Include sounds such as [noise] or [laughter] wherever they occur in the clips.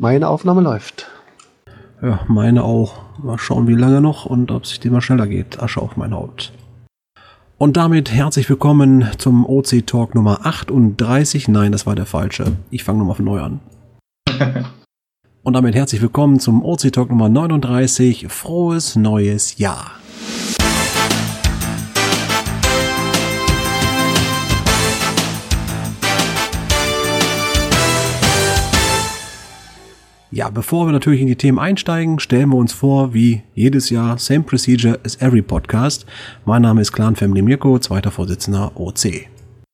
Meine Aufnahme läuft. Ja, meine auch. Mal schauen, wie lange noch und ob es mal schneller geht. Asche auf mein Haupt. Und damit herzlich willkommen zum OC Talk Nummer 38. Nein, das war der falsche. Ich fange nochmal von neu an. [laughs] und damit herzlich willkommen zum OC Talk Nummer 39. Frohes neues Jahr. Ja, bevor wir natürlich in die Themen einsteigen, stellen wir uns vor, wie jedes Jahr, same procedure as every podcast. Mein Name ist Clan Family Mirko, zweiter Vorsitzender OC.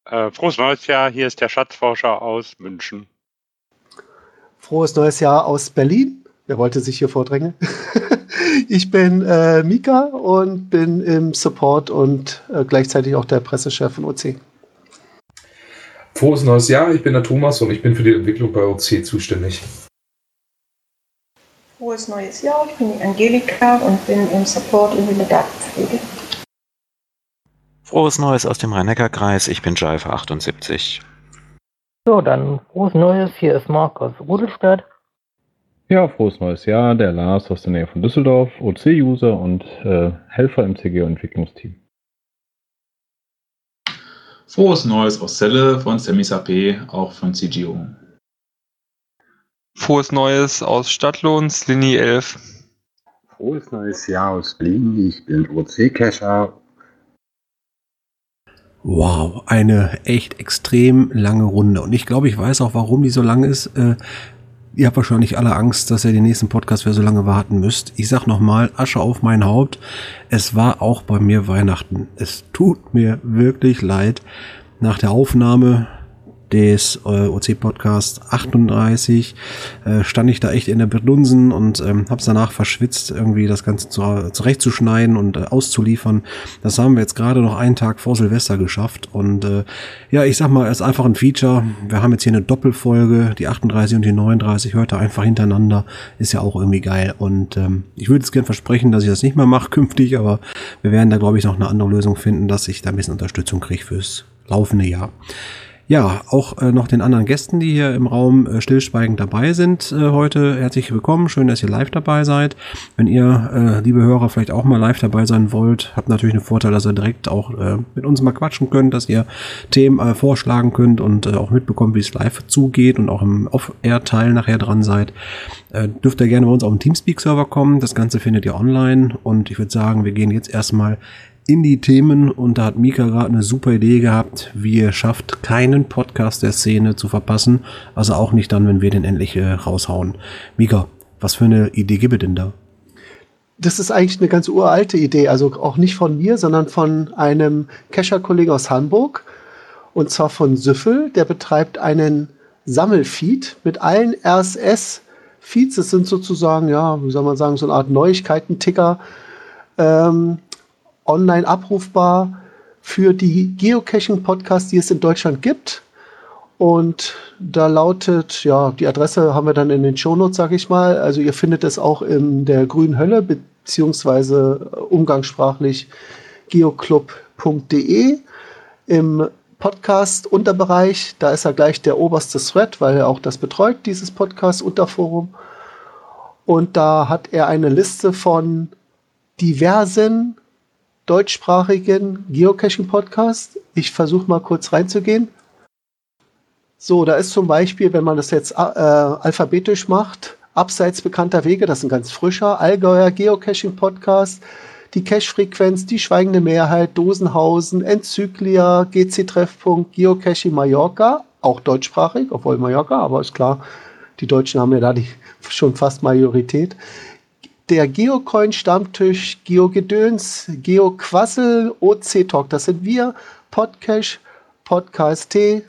Äh, frohes neues Jahr, hier ist der Schatzforscher aus München. Frohes neues Jahr aus Berlin. Wer wollte sich hier vordrängen? [laughs] ich bin äh, Mika und bin im Support und äh, gleichzeitig auch der Pressechef von OC. Frohes neues Jahr, ich bin der Thomas und ich bin für die Entwicklung bei OC zuständig. Frohes neues Jahr, ich bin die Angelika und bin im Support in der Datenpflege. Frohes Neues aus dem Rhein-Neckar-Kreis, ich bin Jive 78. So, dann frohes Neues, hier ist Marc aus Rudelstadt. Ja, frohes neues Jahr, der Lars aus der Nähe von Düsseldorf, OC-User und äh, Helfer im CGO-Entwicklungsteam. Frohes Neues aus Celle von Semis AP, auch von CGO. Frohes Neues aus Stadtlohns, Linie 11. Frohes neues Jahr aus Berlin. Ich bin OC-Cacher. Wow, eine echt extrem lange Runde. Und ich glaube, ich weiß auch, warum die so lang ist. Äh, ihr habt wahrscheinlich alle Angst, dass ihr den nächsten Podcast für so lange warten müsst. Ich sag nochmal, Asche auf mein Haupt. Es war auch bei mir Weihnachten. Es tut mir wirklich leid. Nach der Aufnahme des äh, OC-Podcast 38 äh, stand ich da echt in der Bedunsen und ähm, habe es danach verschwitzt, irgendwie das Ganze zu, zurechtzuschneiden und äh, auszuliefern. Das haben wir jetzt gerade noch einen Tag vor Silvester geschafft und äh, ja, ich sag mal, es ist einfach ein Feature. Wir haben jetzt hier eine Doppelfolge, die 38 und die 39 hört einfach hintereinander, ist ja auch irgendwie geil und ähm, ich würde jetzt gern versprechen, dass ich das nicht mehr mache künftig, aber wir werden da glaube ich noch eine andere Lösung finden, dass ich da ein bisschen Unterstützung kriege fürs laufende Jahr. Ja, auch äh, noch den anderen Gästen, die hier im Raum äh, stillschweigend dabei sind äh, heute. Herzlich willkommen. Schön, dass ihr live dabei seid. Wenn ihr, äh, liebe Hörer, vielleicht auch mal live dabei sein wollt, habt natürlich einen Vorteil, dass ihr direkt auch äh, mit uns mal quatschen könnt, dass ihr Themen äh, vorschlagen könnt und äh, auch mitbekommt, wie es live zugeht und auch im Off-Air-Teil nachher dran seid. Äh, dürft ihr gerne bei uns auf den Teamspeak-Server kommen. Das Ganze findet ihr online und ich würde sagen, wir gehen jetzt erstmal in die Themen und da hat Mika gerade eine super Idee gehabt, wie ihr schafft, keinen Podcast der Szene zu verpassen, also auch nicht dann, wenn wir den endlich äh, raushauen. Mika, was für eine Idee gibt es denn da? Das ist eigentlich eine ganz uralte Idee, also auch nicht von mir, sondern von einem Kescher-Kollegen aus Hamburg und zwar von Süffel, der betreibt einen Sammelfeed mit allen RSS-Feeds. Das sind sozusagen, ja, wie soll man sagen, so eine Art Neuigkeiten-Ticker. Ähm, online abrufbar für die Geocaching-Podcasts, die es in Deutschland gibt. Und da lautet, ja, die Adresse haben wir dann in den Shownotes, sage ich mal. Also ihr findet es auch in der grünen Hölle, beziehungsweise umgangssprachlich geoclub.de im Podcast-Unterbereich. Da ist er gleich der oberste Thread, weil er auch das betreut, dieses Podcast-Unterforum. Und da hat er eine Liste von diversen deutschsprachigen Geocaching-Podcast. Ich versuche mal kurz reinzugehen. So, da ist zum Beispiel, wenn man das jetzt äh, alphabetisch macht, Abseits bekannter Wege, das ist ein ganz frischer Allgäuer Geocaching-Podcast. Die Cache-Frequenz, die schweigende Mehrheit, Dosenhausen, Enzyklia, GC-Treffpunkt, Geocaching Mallorca, auch deutschsprachig, obwohl Mallorca, aber ist klar, die Deutschen haben ja da die schon fast Majorität der Geocoin-Stammtisch, Geogedöns, Geoquassel, OC-Talk, das sind wir, Podcash, Podcast T,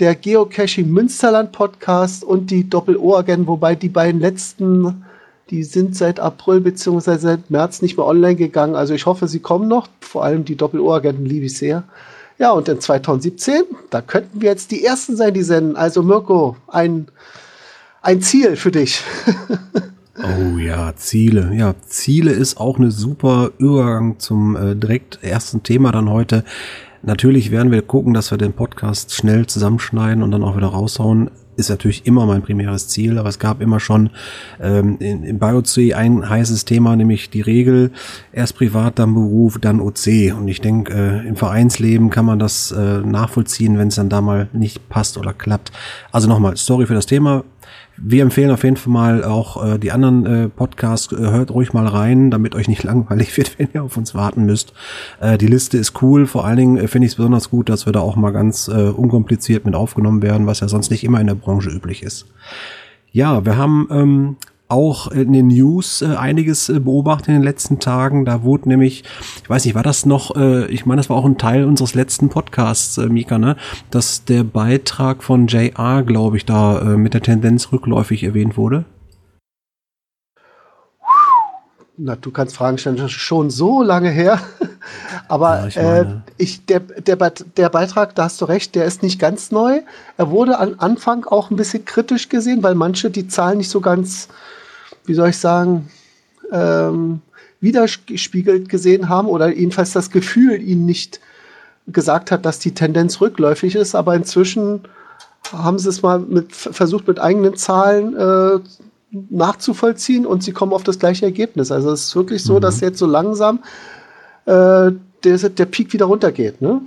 der Geocaching Münsterland Podcast und die Doppel-O-Agenten, wobei die beiden letzten, die sind seit April bzw. seit März nicht mehr online gegangen. Also ich hoffe, sie kommen noch. Vor allem die Doppel-O-Agenten liebe ich sehr. Ja, und in 2017, da könnten wir jetzt die Ersten sein, die senden. Also Mirko, ein, ein Ziel für dich. [laughs] Oh ja, Ziele. Ja, Ziele ist auch eine super Übergang zum äh, direkt ersten Thema dann heute. Natürlich werden wir gucken, dass wir den Podcast schnell zusammenschneiden und dann auch wieder raushauen. ist natürlich immer mein primäres Ziel, aber es gab immer schon ähm, in, in bei OC ein heißes Thema, nämlich die Regel, erst privat, dann Beruf, dann OC. Und ich denke, äh, im Vereinsleben kann man das äh, nachvollziehen, wenn es dann da mal nicht passt oder klappt. Also nochmal, sorry für das Thema, wir empfehlen auf jeden Fall mal auch äh, die anderen äh, Podcasts, äh, hört ruhig mal rein, damit euch nicht [laughs] langweilig wird, wenn ihr auf uns warten müsst. Äh, die Liste ist cool, vor allen Dingen äh, finde ich es besonders gut, dass wir da auch mal ganz äh, unkompliziert mit aufgenommen werden, was ja sonst nicht immer in der Branche üblich ist. Ja, wir haben ähm, auch in den News äh, einiges äh, beobachtet in den letzten Tagen. Da wurde nämlich, ich weiß nicht, war das noch, äh, ich meine, das war auch ein Teil unseres letzten Podcasts, äh, Mika, ne? Dass der Beitrag von JR, glaube ich, da äh, mit der Tendenz rückläufig erwähnt wurde. Na, du kannst Fragen stellen, das ist schon so lange her. [laughs] Aber Ja, ich äh, ich, der, der, der Beitrag, da hast du recht, der ist nicht ganz neu. Er wurde am Anfang auch ein bisschen kritisch gesehen, weil manche die Zahlen nicht so ganz, wie soll ich sagen, ähm, widerspiegelt gesehen haben oder jedenfalls das Gefühl ihnen nicht gesagt hat, dass die Tendenz rückläufig ist. Aber inzwischen haben sie es mal mit, versucht, mit eigenen Zahlen äh, nachzuvollziehen und sie kommen auf das gleiche Ergebnis. Also es ist wirklich so, dass jetzt so langsam äh, der, der Peak wieder runtergeht. Ne?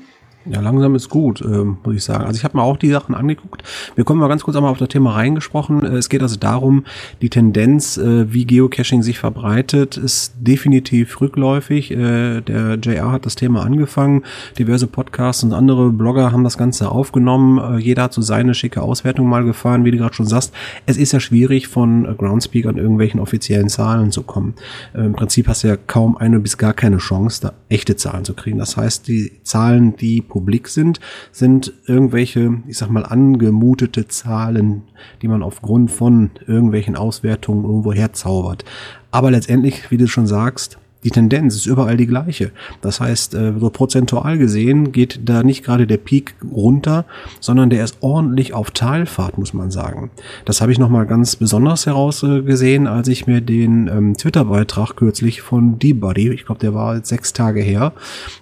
Ja, langsam ist gut, ähm, muss ich sagen. Also ich habe mir auch die Sachen angeguckt. Wir kommen mal ganz kurz einmal auf das Thema reingesprochen. Äh, Es geht also darum, die Tendenz, äh, wie Geocaching sich verbreitet, ist definitiv rückläufig. Äh, der JR hat das Thema angefangen. Diverse Podcasts und andere Blogger haben das Ganze aufgenommen. Äh, jeder hat so seine schicke Auswertung mal gefahren, wie du gerade schon sagst. Es ist ja schwierig, von Groundspeak an irgendwelchen offiziellen Zahlen zu kommen. Äh, Im Prinzip hast du ja kaum eine bis gar keine Chance, da echte Zahlen zu kriegen. Das heißt, die Zahlen, die publik sind, sind irgendwelche, ich sag mal, angemutete Zahlen, die man aufgrund von irgendwelchen Auswertungen irgendwo herzaubert. Aber letztendlich, wie du schon sagst, die Tendenz ist überall die gleiche. Das heißt, äh, so prozentual gesehen geht da nicht gerade der Peak runter, sondern der ist ordentlich auf Talfahrt, muss man sagen. Das habe ich nochmal ganz besonders herausgesehen, als ich mir den ähm, Twitter-Beitrag kürzlich von D-Buddy, ich glaube, der war sechs Tage her,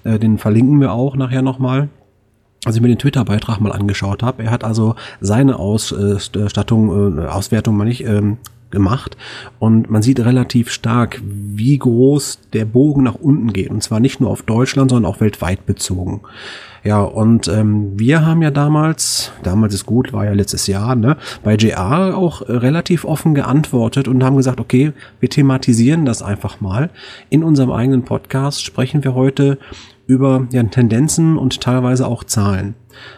äh, den verlinken wir auch nachher nochmal, als ich mir den Twitter-Beitrag mal angeschaut habe, er hat also seine Ausstattung, äh, Auswertung mal nicht ähm, gemacht und man sieht relativ stark, wie groß der Bogen nach unten geht und zwar nicht nur auf Deutschland, sondern auch weltweit bezogen. Ja, und ähm, wir haben ja damals, damals ist gut, war ja letztes Jahr, ne, bei JR auch äh, relativ offen geantwortet und haben gesagt, okay, wir thematisieren das einfach mal. In unserem eigenen Podcast sprechen wir heute über ja, Tendenzen und teilweise auch Zahlen.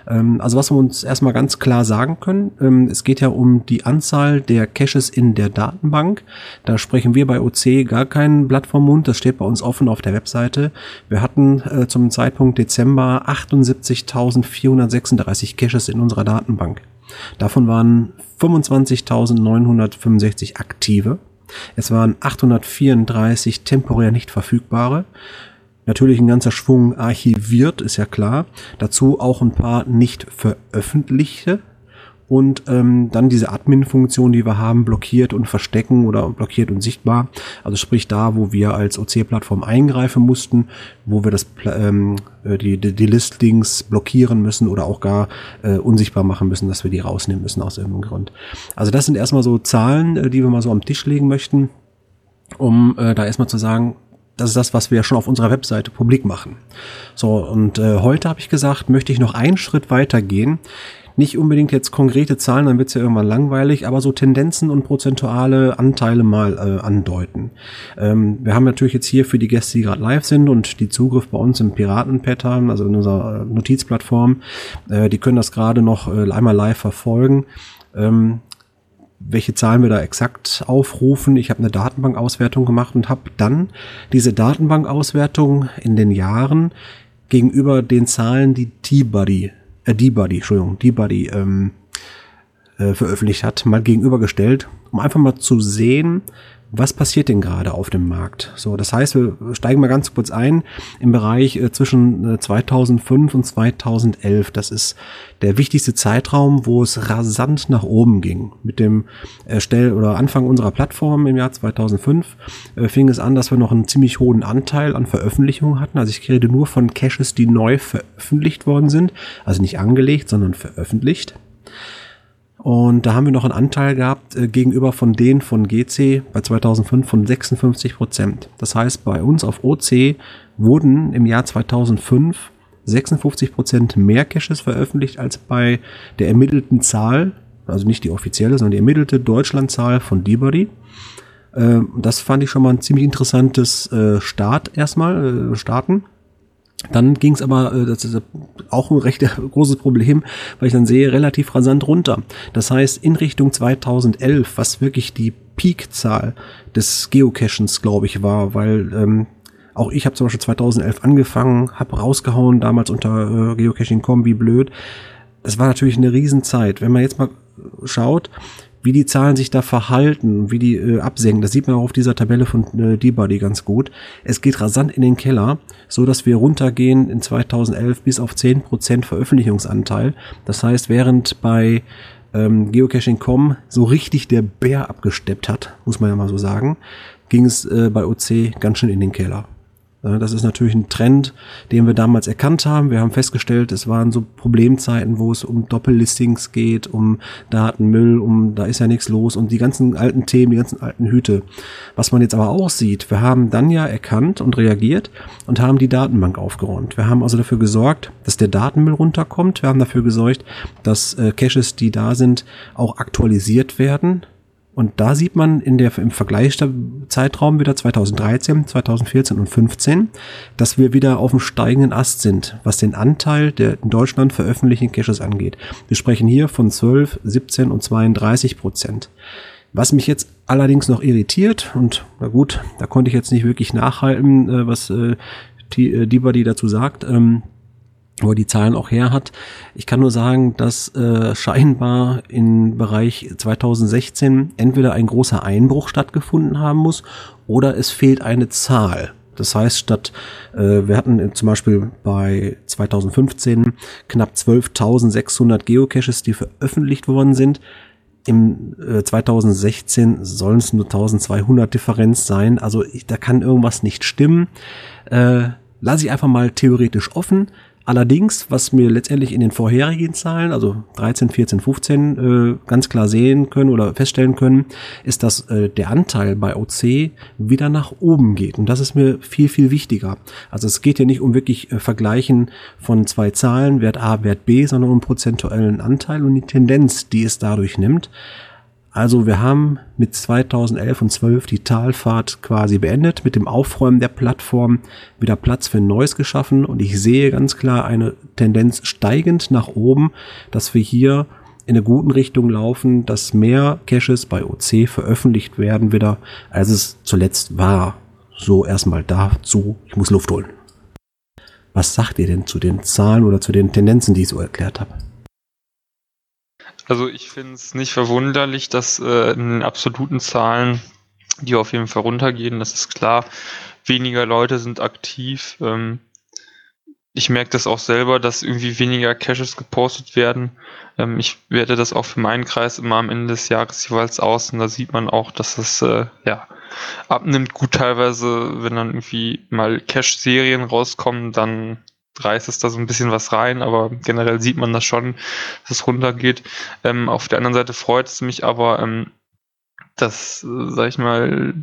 Ähm, also was wir uns erstmal ganz klar sagen können, ähm, es geht ja um die Anzahl der Caches in der Datenbank. Da sprechen wir bei OC gar kein Blatt vom Mund, das steht bei uns offen auf der Webseite. Wir hatten äh, zum Zeitpunkt Dezember 78.436 Caches in unserer Datenbank. Davon waren 25.965 aktive. Es waren 834 temporär nicht verfügbare. Natürlich ein ganzer Schwung archiviert, ist ja klar. Dazu auch ein paar nicht veröffentlichte. Und ähm, dann diese Admin-Funktion, die wir haben, blockiert und verstecken oder blockiert und sichtbar. Also sprich da, wo wir als OC-Plattform eingreifen mussten, wo wir das ähm, äh, die, die, die Listings blockieren müssen oder auch gar äh, unsichtbar machen müssen, dass wir die rausnehmen müssen aus irgendeinem Grund. Also das sind erstmal so Zahlen, äh, die wir mal so am Tisch legen möchten, um äh, da erstmal zu sagen, das ist das, was wir schon auf unserer Webseite publik machen. So, und äh, heute habe ich gesagt, möchte ich noch einen Schritt weiter gehen. Nicht unbedingt jetzt konkrete Zahlen, dann wird's ja irgendwann langweilig, aber so Tendenzen und prozentuale Anteile mal äh, andeuten. Ähm, wir haben natürlich jetzt hier für die Gäste, die gerade live sind und die Zugriff bei uns im Piratenpad haben, also in unserer Notizplattform, äh, die können das gerade noch äh, einmal live verfolgen. Ähm, welche Zahlen wir da exakt aufrufen. Ich habe eine Datenbankauswertung gemacht und habe dann diese Datenbankauswertung in den Jahren gegenüber den Zahlen, die T-Buddy, äh, D-Buddy, Entschuldigung, D-Buddy ähm, äh, veröffentlicht hat, mal gegenübergestellt, um einfach mal zu sehen, was passiert denn gerade auf dem Markt? So, das heißt, wir steigen mal ganz kurz ein im Bereich äh, zwischen äh, 2005 und 2011. Das ist der wichtigste Zeitraum, wo es rasant nach oben ging. Mit dem Erstell oder Anfang unserer Plattform im Jahr 2005 äh, fing es an, dass wir noch einen ziemlich hohen Anteil an Veröffentlichungen hatten. Also ich rede nur von Caches, die neu veröffentlicht worden sind. Also nicht angelegt, sondern veröffentlicht. Und da haben wir noch einen Anteil gehabt äh, gegenüber von denen von GC bei 2005 von 56 Prozent. Das heißt, bei uns auf OC wurden im Jahr 2005 56 Prozent mehr Caches veröffentlicht als bei der ermittelten Zahl, also nicht die offizielle, sondern die ermittelte Deutschlandzahl von Debody. Äh, das fand ich schon mal ein ziemlich interessantes äh, Start erstmal, äh, starten. Dann ging es aber, äh, das ist auch ein recht [laughs] großes Problem, weil ich dann sehe, relativ rasant runter. Das heißt, in Richtung 2011, was wirklich die Peakzahl des Geocachens, glaube ich, war, weil ähm, auch ich habe zum Beispiel 2011 angefangen, habe rausgehauen, damals unter äh, Geocaching.com, wie blöd. Das war natürlich eine Riesenzeit. Wenn man jetzt mal schaut, wie die Zahlen sich da verhalten, wie die äh, absenken, das sieht man auch auf dieser Tabelle von äh, D-Body ganz gut. Es geht rasant in den Keller, so dass wir runtergehen in 2011 bis auf 10% Veröffentlichungsanteil. Das heißt, während bei ähm, Geocaching.com so richtig der Bär abgesteppt hat, muss man ja mal so sagen, ging es äh, bei OC ganz schön in den Keller. Das ist natürlich ein Trend, den wir damals erkannt haben. Wir haben festgestellt, es waren so Problemzeiten, wo es um Doppellistings geht, um Datenmüll, um da ist ja nichts los und die ganzen alten Themen, die ganzen alten Hüte. Was man jetzt aber auch sieht, wir haben dann ja erkannt und reagiert und haben die Datenbank aufgeräumt. Wir haben also dafür gesorgt, dass der Datenmüll runterkommt. Wir haben dafür gesorgt, dass äh, Caches, die da sind, auch aktualisiert werden und da sieht man in der, im Vergleichszeitraum wieder 2013, 2014 und 15, dass wir wieder auf dem steigenden Ast sind, was den Anteil der in Deutschland veröffentlichten Caches angeht. Wir sprechen hier von 12, 17 und 32 Prozent. Was mich jetzt allerdings noch irritiert, und na gut, da konnte ich jetzt nicht wirklich nachhalten, äh, was äh, Dibadi dazu sagt, ähm, wo er die Zahlen auch her hat. Ich kann nur sagen, dass äh, scheinbar im Bereich 2016 entweder ein großer Einbruch stattgefunden haben muss oder es fehlt eine Zahl. Das heißt, statt äh, wir hatten zum Beispiel bei 2015 knapp 12.600 Geocaches, die veröffentlicht worden sind. Im äh, 2016 sollen es nur 1200 Differenz sein. Also ich, da kann irgendwas nicht stimmen. Äh, lasse ich einfach mal theoretisch offen. Allerdings, was wir letztendlich in den vorherigen Zahlen, also 13, 14, 15, äh, ganz klar sehen können oder feststellen können, ist, dass äh, der Anteil bei OC wieder nach oben geht. Und das ist mir viel, viel wichtiger. Also es geht ja nicht um wirklich äh, Vergleichen von zwei Zahlen, Wert A, Wert B, sondern um prozentuellen Anteil und die Tendenz, die es dadurch nimmt. Also wir haben mit 2011 und 12 die Talfahrt quasi beendet, mit dem Aufräumen der Plattform wieder Platz für Neues geschaffen und ich sehe ganz klar eine Tendenz steigend nach oben, dass wir hier in eine guten Richtung laufen, dass mehr Caches bei OC veröffentlicht werden wieder, als es zuletzt war. So erstmal dazu, ich muss Luft holen. Was sagt ihr denn zu den Zahlen oder zu den Tendenzen, die ich so erklärt habe? Also ich finde es nicht verwunderlich, dass äh, in den absoluten Zahlen die auf jeden Fall runtergehen. Das ist klar. Weniger Leute sind aktiv. Ähm, ich merke das auch selber, dass irgendwie weniger Caches gepostet werden. Ähm, ich werte das auch für meinen Kreis immer am Ende des Jahres jeweils aus und da sieht man auch, dass es äh, ja abnimmt. Gut teilweise, wenn dann irgendwie mal Cache-Serien rauskommen, dann reißt es da so ein bisschen was rein, aber generell sieht man das schon, dass es runtergeht. Ähm, auf der anderen Seite freut es mich aber, ähm, dass, äh, sag ich mal,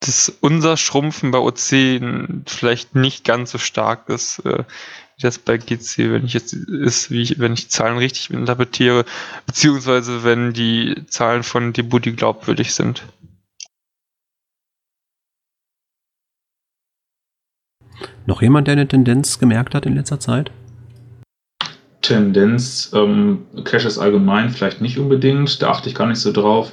dass unser Schrumpfen bei OC vielleicht nicht ganz so stark ist, äh, wie das bei GC, wenn ich jetzt ist, wie ich, wenn ich Zahlen richtig interpretiere, beziehungsweise wenn die Zahlen von Debudi glaubwürdig sind. Noch jemand, der eine Tendenz gemerkt hat in letzter Zeit? Tendenz, ähm, Caches allgemein vielleicht nicht unbedingt, da achte ich gar nicht so drauf.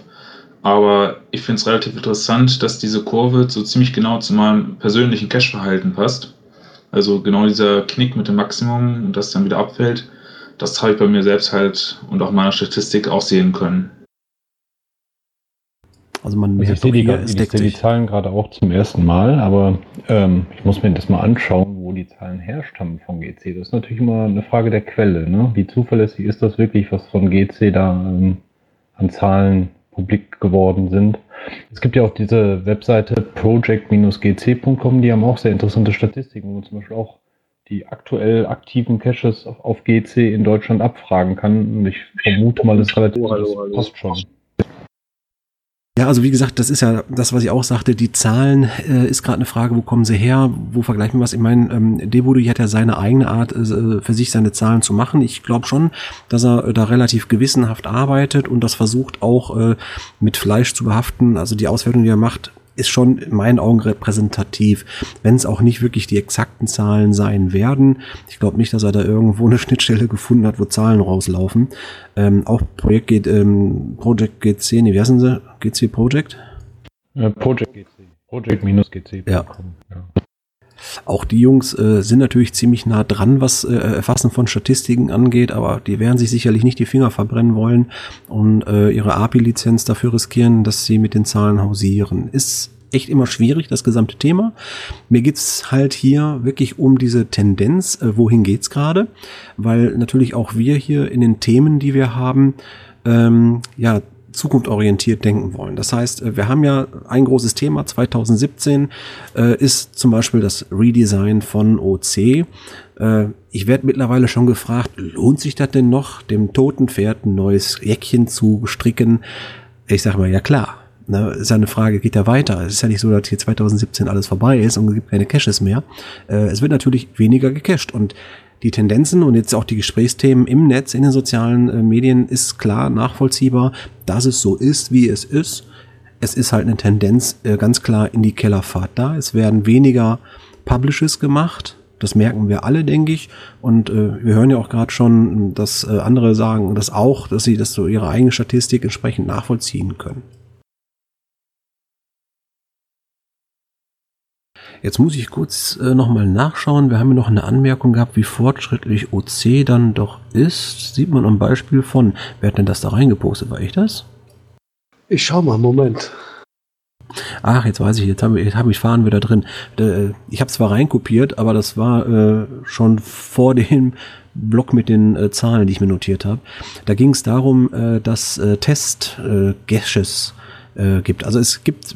Aber ich finde es relativ interessant, dass diese Kurve so ziemlich genau zu meinem persönlichen Cache-Verhalten passt. Also genau dieser Knick mit dem Maximum und das dann wieder abfällt, das habe ich bei mir selbst halt und auch meiner Statistik auch sehen können. Also man also ich sehe die, ich sehe die Zahlen gerade auch zum ersten Mal, aber ähm, ich muss mir das mal anschauen, wo die Zahlen herstammen von GC. Das ist natürlich immer eine Frage der Quelle. Ne? Wie zuverlässig ist das wirklich, was von GC da ähm, an Zahlen publik geworden sind? Es gibt ja auch diese Webseite project-gc.com, die haben auch sehr interessante Statistiken, wo man zum Beispiel auch die aktuell aktiven Caches auf, auf GC in Deutschland abfragen kann. Und ich vermute mal, das relativ oh, hallo, hallo. passt schon. Ja, also wie gesagt, das ist ja das, was ich auch sagte. Die Zahlen äh, ist gerade eine Frage, wo kommen sie her? Wo vergleichen wir was? Ich meine, ähm, Debudi hat ja seine eigene Art, äh, für sich seine Zahlen zu machen. Ich glaube schon, dass er äh, da relativ gewissenhaft arbeitet und das versucht auch äh, mit Fleisch zu behaften. Also die Auswertung, die er macht, ist schon in meinen Augen repräsentativ, wenn es auch nicht wirklich die exakten Zahlen sein werden. Ich glaube nicht, dass er da irgendwo eine [laughs] Schnittstelle gefunden hat, wo Zahlen rauslaufen. Ähm, auch Projekt geht, ähm, Project GC, nee, wie heißen sie? GC Project? Äh, Project GC. Project-GC. Ja. ja. Auch die Jungs äh, sind natürlich ziemlich nah dran, was äh, Erfassen von Statistiken angeht, aber die werden sich sicherlich nicht die Finger verbrennen wollen und äh, ihre API-Lizenz dafür riskieren, dass sie mit den Zahlen hausieren. Ist echt immer schwierig, das gesamte Thema. Mir geht's halt hier wirklich um diese Tendenz, äh, wohin geht's gerade, weil natürlich auch wir hier in den Themen, die wir haben, ähm, ja, zukunftsorientiert denken wollen. Das heißt, äh, wir haben ja ein großes Thema 2017 äh, ist zum Beispiel das Redesign von OC. Äh, ich werde mittlerweile schon gefragt, lohnt sich das denn noch, dem toten Pferd ein neues Jäckchen zu stricken? Ich sage mal, ja klar. Ne, ist ja eine Frage, geht ja weiter. Es ist ja nicht so, dass hier 2017 alles vorbei ist und es gibt keine Caches mehr. Äh, es wird natürlich weniger gecached und die Tendenzen und jetzt auch die Gesprächsthemen im Netz, in den sozialen äh, Medien ist klar nachvollziehbar, dass es so ist, wie es ist. Es ist halt eine Tendenz äh, ganz klar in die Kellerfahrt da. Es werden weniger Publishes gemacht. Das merken wir alle, denke ich. Und äh, wir hören ja auch gerade schon, dass äh, andere sagen das auch, dass sie das so ihre eigene Statistik entsprechend nachvollziehen können. Jetzt muss ich kurz äh, nochmal nachschauen. Wir haben ja noch eine Anmerkung gehabt, wie fortschrittlich OC dann doch ist. Sieht man am Beispiel von. Wer hat denn das da reingepostet? War ich das? Ich schau mal, Moment. Ach, jetzt weiß ich, jetzt habe ich, hab ich Fahren wieder drin. Äh, ich habe zwar reinkopiert, aber das war äh, schon vor dem Block mit den äh, Zahlen, die ich mir notiert habe. Da ging es darum, äh, dass äh, Test-Gashes äh, gibt. Also es gibt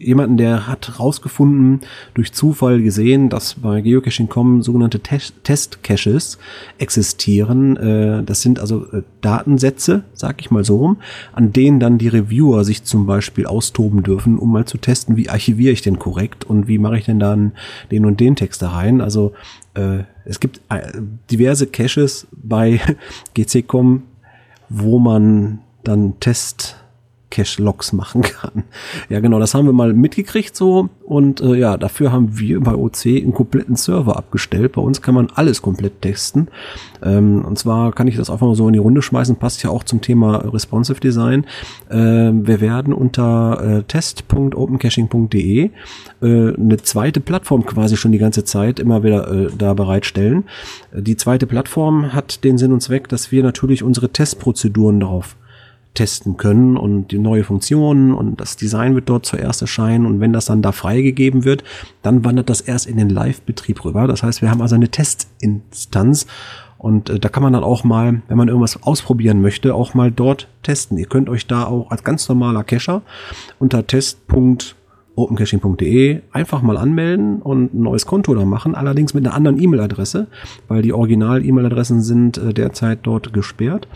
jemanden, der hat rausgefunden, durch Zufall gesehen, dass bei Geocaching.com sogenannte Test-Caches existieren. Äh, das sind also äh, Datensätze, sag ich mal so rum, an denen dann die Reviewer sich zum Beispiel austoben dürfen, um mal zu testen, wie archiviere ich denn korrekt und wie mache ich denn dann den und den Text da rein. Also äh, es gibt diverse Caches bei [laughs] GC.com, wo man dann Test Cache-Logs machen kann. Ja, genau, das haben wir mal mitgekriegt so und äh, ja, dafür haben wir bei OC einen kompletten Server abgestellt. Bei uns kann man alles komplett testen. Ähm, und zwar kann ich das einfach mal so in die Runde schmeißen, passt ja auch zum Thema Responsive Design. Ähm, wir werden unter äh, test.opencaching.de äh, eine zweite Plattform quasi schon die ganze Zeit immer wieder äh, da bereitstellen. Die zweite Plattform hat den Sinn und Zweck, dass wir natürlich unsere Testprozeduren darauf testen können und die neue Funktionen und das Design wird dort zuerst erscheinen und wenn das dann da freigegeben wird, dann wandert das erst in den Live-Betrieb rüber. Das heißt, wir haben also eine Testinstanz und äh, da kann man dann auch mal, wenn man irgendwas ausprobieren möchte, auch mal dort testen. Ihr könnt euch da auch als ganz normaler Cacher unter test.opencaching.de einfach mal anmelden und ein neues Konto da machen, allerdings mit einer anderen E-Mail-Adresse, weil die Original-E-Mail-Adressen sind äh, derzeit dort gesperrt.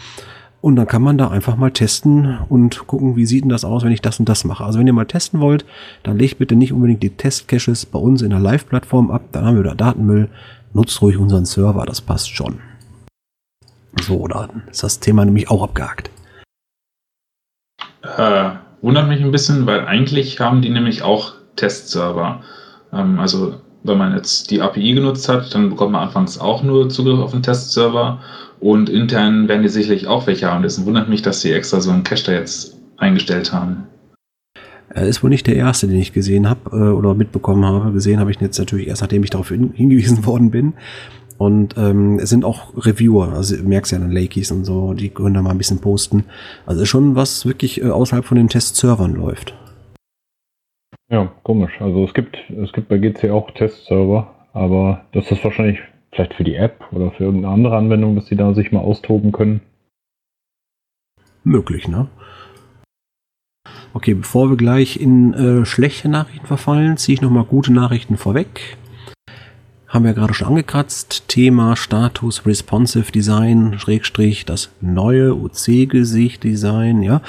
Und dann kann man da einfach mal testen und gucken, wie sieht denn das aus, wenn ich das und das mache. Also wenn ihr mal testen wollt, dann legt bitte nicht unbedingt die Testcaches bei uns in der Live-Plattform ab. Dann haben wir da Datenmüll. Nutzt ruhig unseren Server, das passt schon. So, dann ist das Thema nämlich auch abgehakt. Äh, wundert mich ein bisschen, weil eigentlich haben die nämlich auch Testserver. Ähm, also wenn man jetzt die API genutzt hat, dann bekommt man anfangs auch nur Zugriff auf den Testserver und intern werden die sicherlich auch welche haben. Deswegen wundert mich, dass sie extra so einen Cache da jetzt eingestellt haben. Er ist wohl nicht der erste, den ich gesehen habe äh, oder mitbekommen habe. Gesehen habe ich ihn jetzt natürlich erst, nachdem ich darauf [laughs] hingewiesen worden bin. Und ähm, es sind auch Reviewer, also du merkst ja an Lakeys und so, die können da mal ein bisschen posten. Also schon was wirklich äh, außerhalb von den Testservern läuft. Ja, komisch. Also es gibt, es gibt bei GC auch Testserver, aber das ist wahrscheinlich Vielleicht für die App oder für irgendeine andere Anwendung, dass sie da sich mal austoben können. Möglich, ne? Okay, bevor wir gleich in äh, schlechte Nachrichten verfallen, ziehe ich nochmal gute Nachrichten vorweg. haben wir gerade schon angekratzt. Thema Status Responsive Design, Schrägstrich, das neue UC-Gesicht-Design, ja.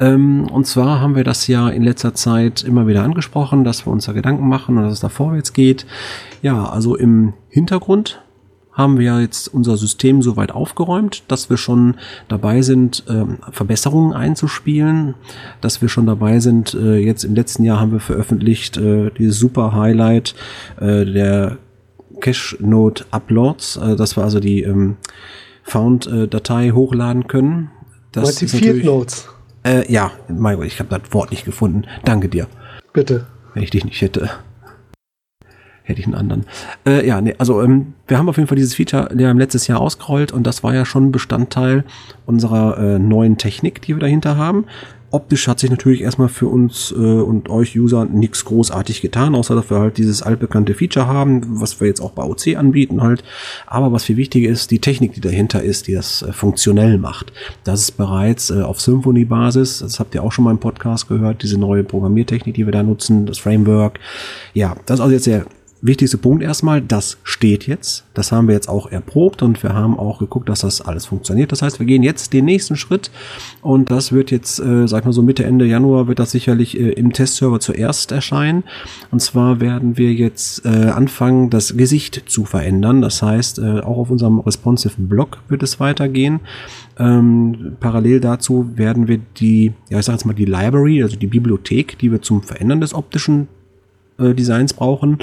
Ähm, und zwar haben wir das ja in letzter Zeit immer wieder angesprochen, dass wir uns da Gedanken machen und dass es da vorwärts geht. Ja, also im Hintergrund haben wir jetzt unser System so weit aufgeräumt, dass wir schon dabei sind, ähm, Verbesserungen einzuspielen, dass wir schon dabei sind, äh, jetzt im letzten Jahr haben wir veröffentlicht äh, dieses super Highlight äh, der Cache Node Uploads, dass wir also die ähm, Found-Datei hochladen können. Das die Field Notes. Äh, ja, mein Gott, ich habe das Wort nicht gefunden. Danke dir. Bitte. Wenn ich dich nicht hätte hätte ich einen anderen. Äh, ja, nee, also ähm, wir haben auf jeden Fall dieses Feature ja letztes Jahr ausgerollt und das war ja schon Bestandteil unserer äh, neuen Technik, die wir dahinter haben. Optisch hat sich natürlich erstmal für uns äh, und euch User nichts großartig getan, außer dass wir halt dieses altbekannte Feature haben, was wir jetzt auch bei OC anbieten halt. Aber was viel wichtiger ist, die Technik, die dahinter ist, die das äh, funktionell macht. Das ist bereits äh, auf Symfony-Basis, das habt ihr auch schon mal im Podcast gehört, diese neue Programmiertechnik, die wir da nutzen, das Framework. Ja, das ist also jetzt sehr wichtigste Punkt erstmal, das steht jetzt. Das haben wir jetzt auch erprobt und wir haben auch geguckt, dass das alles funktioniert. Das heißt, wir gehen jetzt den nächsten Schritt und das wird jetzt, äh, sag mal so Mitte, Ende Januar wird das sicherlich äh, im Testserver zuerst erscheinen. Und zwar werden wir jetzt äh, anfangen, das Gesicht zu verändern. Das heißt, äh, auch auf unserem responsive Blog wird es weitergehen. Ähm, parallel dazu werden wir die, ja ich sag jetzt mal die Library, also die Bibliothek, die wir zum Verändern des optischen äh, Designs brauchen,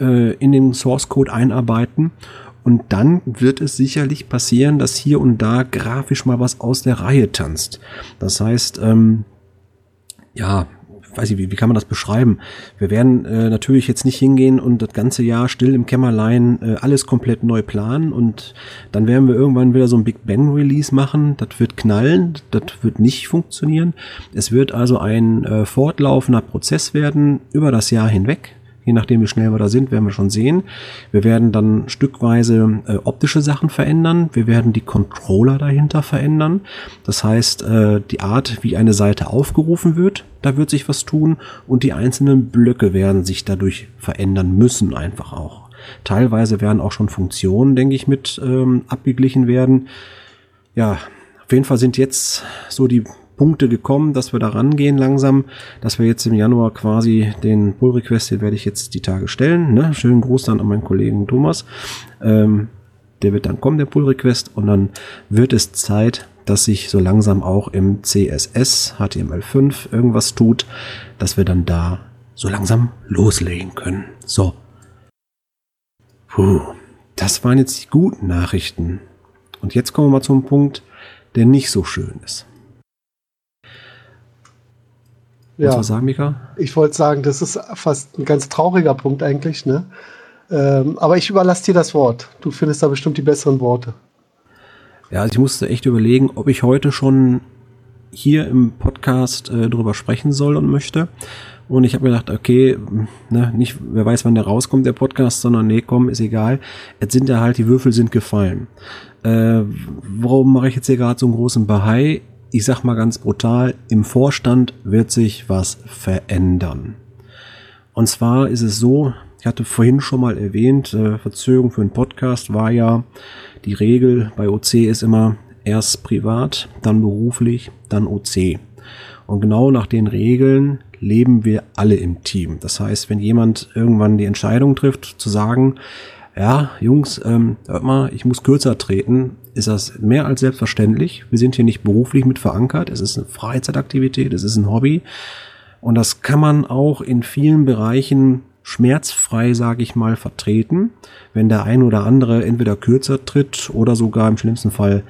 äh, in den Source Code einarbeiten. Und dann wird es sicherlich passieren, dass hier und da grafisch mal was aus der Reihe tanzt. Das heißt, ähm, ja, weiß ich, wie, wie kann man das beschreiben? Wir werden äh, natürlich jetzt nicht hingehen und das ganze Jahr still im Kämmerlein äh, alles komplett neu planen und dann werden wir irgendwann wieder so ein Big Bang Release machen. Das wird knallen, das wird nicht funktionieren. Es wird also ein äh, fortlaufender Prozess werden über das Jahr hinweg. Je nachdem, wie schnell wir da sind, werden wir schon sehen. Wir werden dann stückweise äh, optische Sachen verändern. Wir werden die Controller dahinter verändern. Das heißt, äh, die Art, wie eine Seite aufgerufen wird, da wird sich was tun. Und die einzelnen Blöcke werden sich dadurch verändern müssen, einfach auch. Teilweise werden auch schon Funktionen, denke ich, mit ähm, abgeglichen werden. Ja, auf jeden Fall sind jetzt so die Punkte gekommen, dass wir da rangehen langsam, dass wir jetzt im Januar quasi den Pull Request, den werde ich jetzt die Tage stellen. Ne? Schönen Gruß dann an meinen Kollegen Thomas. Ähm, der wird dann kommen, der Pull Request, und dann wird es Zeit, dass sich so langsam auch im CSS HTML5 irgendwas tut, dass wir dann da so langsam loslegen können. So. Puh, das waren jetzt die guten Nachrichten. Und jetzt kommen wir mal zum Punkt, der nicht so schön ist. Ja. Was sagen, Mika? Ich wollte sagen, das ist fast ein ganz trauriger Punkt eigentlich, ne? Ähm, aber ich überlasse dir das Wort. Du findest da bestimmt die besseren Worte. Ja, also ich musste echt überlegen, ob ich heute schon hier im Podcast äh, drüber sprechen soll und möchte. Und ich habe gedacht, okay, ne, nicht, wer weiß, wann der rauskommt, der Podcast, sondern nee, komm, ist egal. Jetzt sind ja halt, die Würfel sind gefallen. Äh, warum mache ich jetzt hier gerade so einen großen Bahai? Ich sag mal ganz brutal, im Vorstand wird sich was verändern. Und zwar ist es so, ich hatte vorhin schon mal erwähnt, äh, Verzögerung für einen Podcast war ja, die Regel bei OC ist immer erst privat, dann beruflich, dann OC. Und genau nach den Regeln leben wir alle im Team. Das heißt, wenn jemand irgendwann die Entscheidung trifft, zu sagen, ja, Jungs, ähm, hört mal, ich muss kürzer treten, ist das mehr als selbstverständlich. Wir sind hier nicht beruflich mit verankert. Es ist eine Freizeitaktivität, es ist ein Hobby. Und das kann man auch in vielen Bereichen schmerzfrei, sage ich mal, vertreten, wenn der ein oder andere entweder kürzer tritt oder sogar im schlimmsten Fall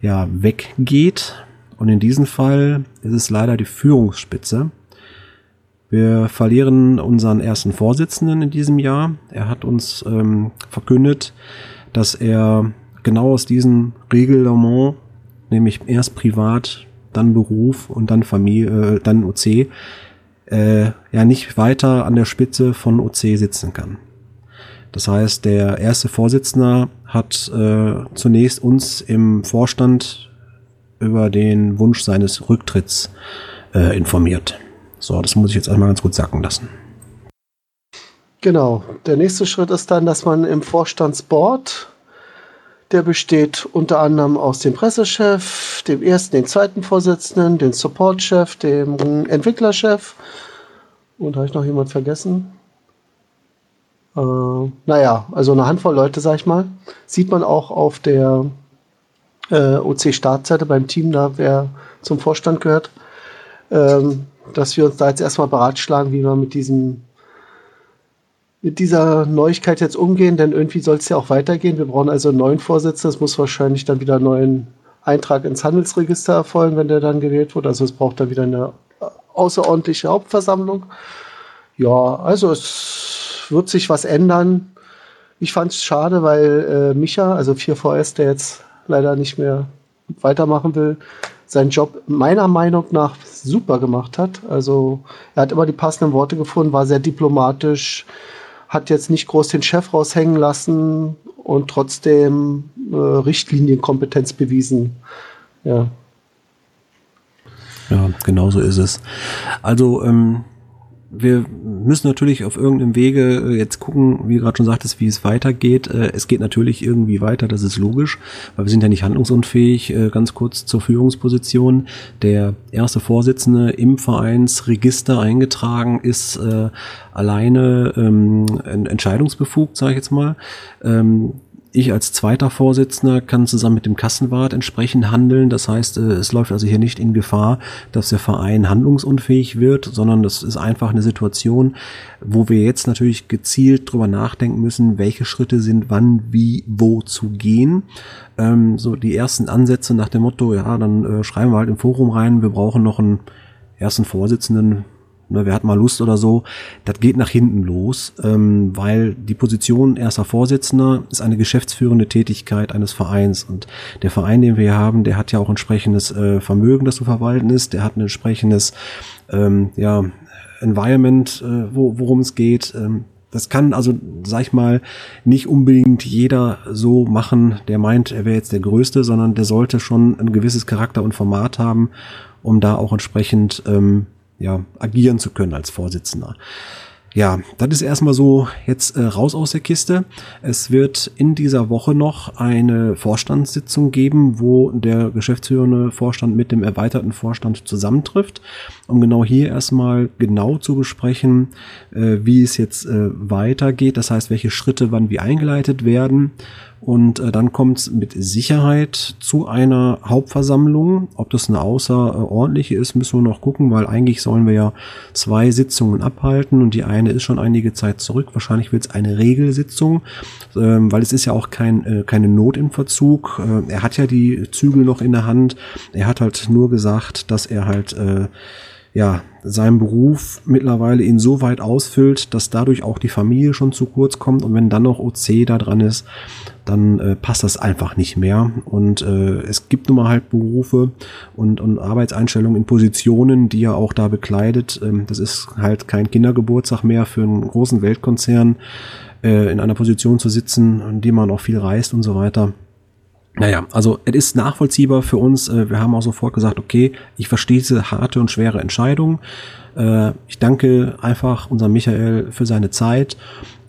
ja weggeht. Und in diesem Fall ist es leider die Führungsspitze. Wir verlieren unseren ersten Vorsitzenden in diesem Jahr. Er hat uns ähm, verkündet, dass er genau aus diesem Reglement, nämlich erst privat, dann Beruf und dann Familie, äh, dann OC, äh, ja nicht weiter an der Spitze von OC sitzen kann. Das heißt, der erste Vorsitzende hat äh, zunächst uns im Vorstand über den Wunsch seines Rücktritts äh, informiert. So, das muss ich jetzt einmal ganz gut sacken lassen. Genau. Der nächste Schritt ist dann, dass man im Vorstandsboard, der besteht unter anderem aus dem Pressechef, dem ersten, den zweiten Vorsitzenden, dem Supportchef, dem Entwicklerchef und habe ich noch jemand vergessen? Äh, naja, also eine Handvoll Leute, sag ich mal. Sieht man auch auf der äh, OC-Startseite beim Team da, wer zum Vorstand gehört. Ähm, dass wir uns da jetzt erstmal beratschlagen, wie wir mit diesem mit dieser Neuigkeit jetzt umgehen, denn irgendwie soll es ja auch weitergehen. Wir brauchen also einen neuen Vorsitzenden. Es muss wahrscheinlich dann wieder einen neuen Eintrag ins Handelsregister erfolgen, wenn der dann gewählt wird. Also es braucht dann wieder eine außerordentliche Hauptversammlung. Ja, also es wird sich was ändern. Ich fand es schade, weil äh, Micha, also 4VS, der jetzt leider nicht mehr weitermachen will, seinen Job meiner Meinung nach super gemacht hat. Also er hat immer die passenden Worte gefunden, war sehr diplomatisch, hat jetzt nicht groß den Chef raushängen lassen und trotzdem äh, Richtlinienkompetenz bewiesen. Ja. Ja, genau so ist es. Also, ähm, wir müssen natürlich auf irgendeinem Wege äh, jetzt gucken, wie gerade schon sagtest, wie es weitergeht. Äh, es geht natürlich irgendwie weiter, das ist logisch, weil wir sind ja nicht handlungsunfähig. Äh, ganz kurz zur Führungsposition. Der erste Vorsitzende im Vereinsregister eingetragen ist alleine ähm, entscheidungsbefugt, sage ich jetzt mal. Ich als zweiter Vorsitzender kann zusammen mit dem Kassenwart entsprechend handeln. Das heißt, äh, es läuft also hier nicht in Gefahr, dass der Verein handlungsunfähig wird, sondern das ist einfach eine Situation, wo wir jetzt natürlich gezielt drüber nachdenken müssen, welche Schritte sind wann, wie, wo zu gehen. Ähm, so die ersten Ansätze nach dem Motto, ja, dann äh, schreiben wir halt im Forum rein, wir brauchen noch einen ersten Vorsitzenden, ne, wer hat mal Lust oder so, das geht nach hinten los, ähm, weil die Position erster Vorsitzender ist eine geschäftsführende Tätigkeit eines Vereins. Und der Verein, den wir hier haben, der hat ja auch entsprechendes äh, Vermögen, das zu verwalten ist, der hat ein entsprechendes ähm, ja, Environment, äh, wo, worum es geht. Ähm, das kann also, sag ich mal, nicht unbedingt jeder so machen, der meint, er wäre jetzt der Größte, sondern der sollte schon ein gewisses Charakter und Format haben, um da auch entsprechend ähm, ja, agieren zu können als Vorsitzender. Ja, das ist erstmal so jetzt äh, raus aus der Kiste. Es wird in dieser Woche noch eine Vorstandssitzung geben, wo der geschäftsführende Vorstand mit dem erweiterten Vorstand zusammentrifft, um genau hier erstmal genau zu besprechen, äh, wie es jetzt äh, weitergeht. Das heißt, welche Schritte wann wie eingeleitet werden und äh, dann kommt es mit Sicherheit zu einer Hauptversammlung. Ob das eine außerordentliche ist, müssen wir noch gucken, weil eigentlich sollen wir ja zwei Sitzungen abhalten und die eine ist schon einige Zeit zurück. Wahrscheinlich wird es eine Regelsitzung, ähm, weil es ist ja auch kein, äh, keine Not im Verzug. Äh, er hat ja die Zügel noch in der Hand. Er hat halt nur gesagt, dass er halt äh, ja, seinen Beruf mittlerweile ihn so weit ausfüllt, dass dadurch auch die Familie schon zu kurz kommt und wenn dann noch OC da dran ist, dann äh, passt das einfach nicht mehr und äh, es gibt nun mal halt Berufe und, und Arbeitseinstellungen in Positionen, die er auch da bekleidet. Ähm, das ist halt kein Kindergeburtstag mehr für einen großen Weltkonzern, äh, in einer Position zu sitzen, in dem man auch viel reist und so weiter. Naja, also es ist nachvollziehbar für uns. Äh, wir haben auch sofort gesagt, okay, ich verstehe diese harte und schwere Entscheidung. Äh, ich danke einfach unserem Michael für seine Zeit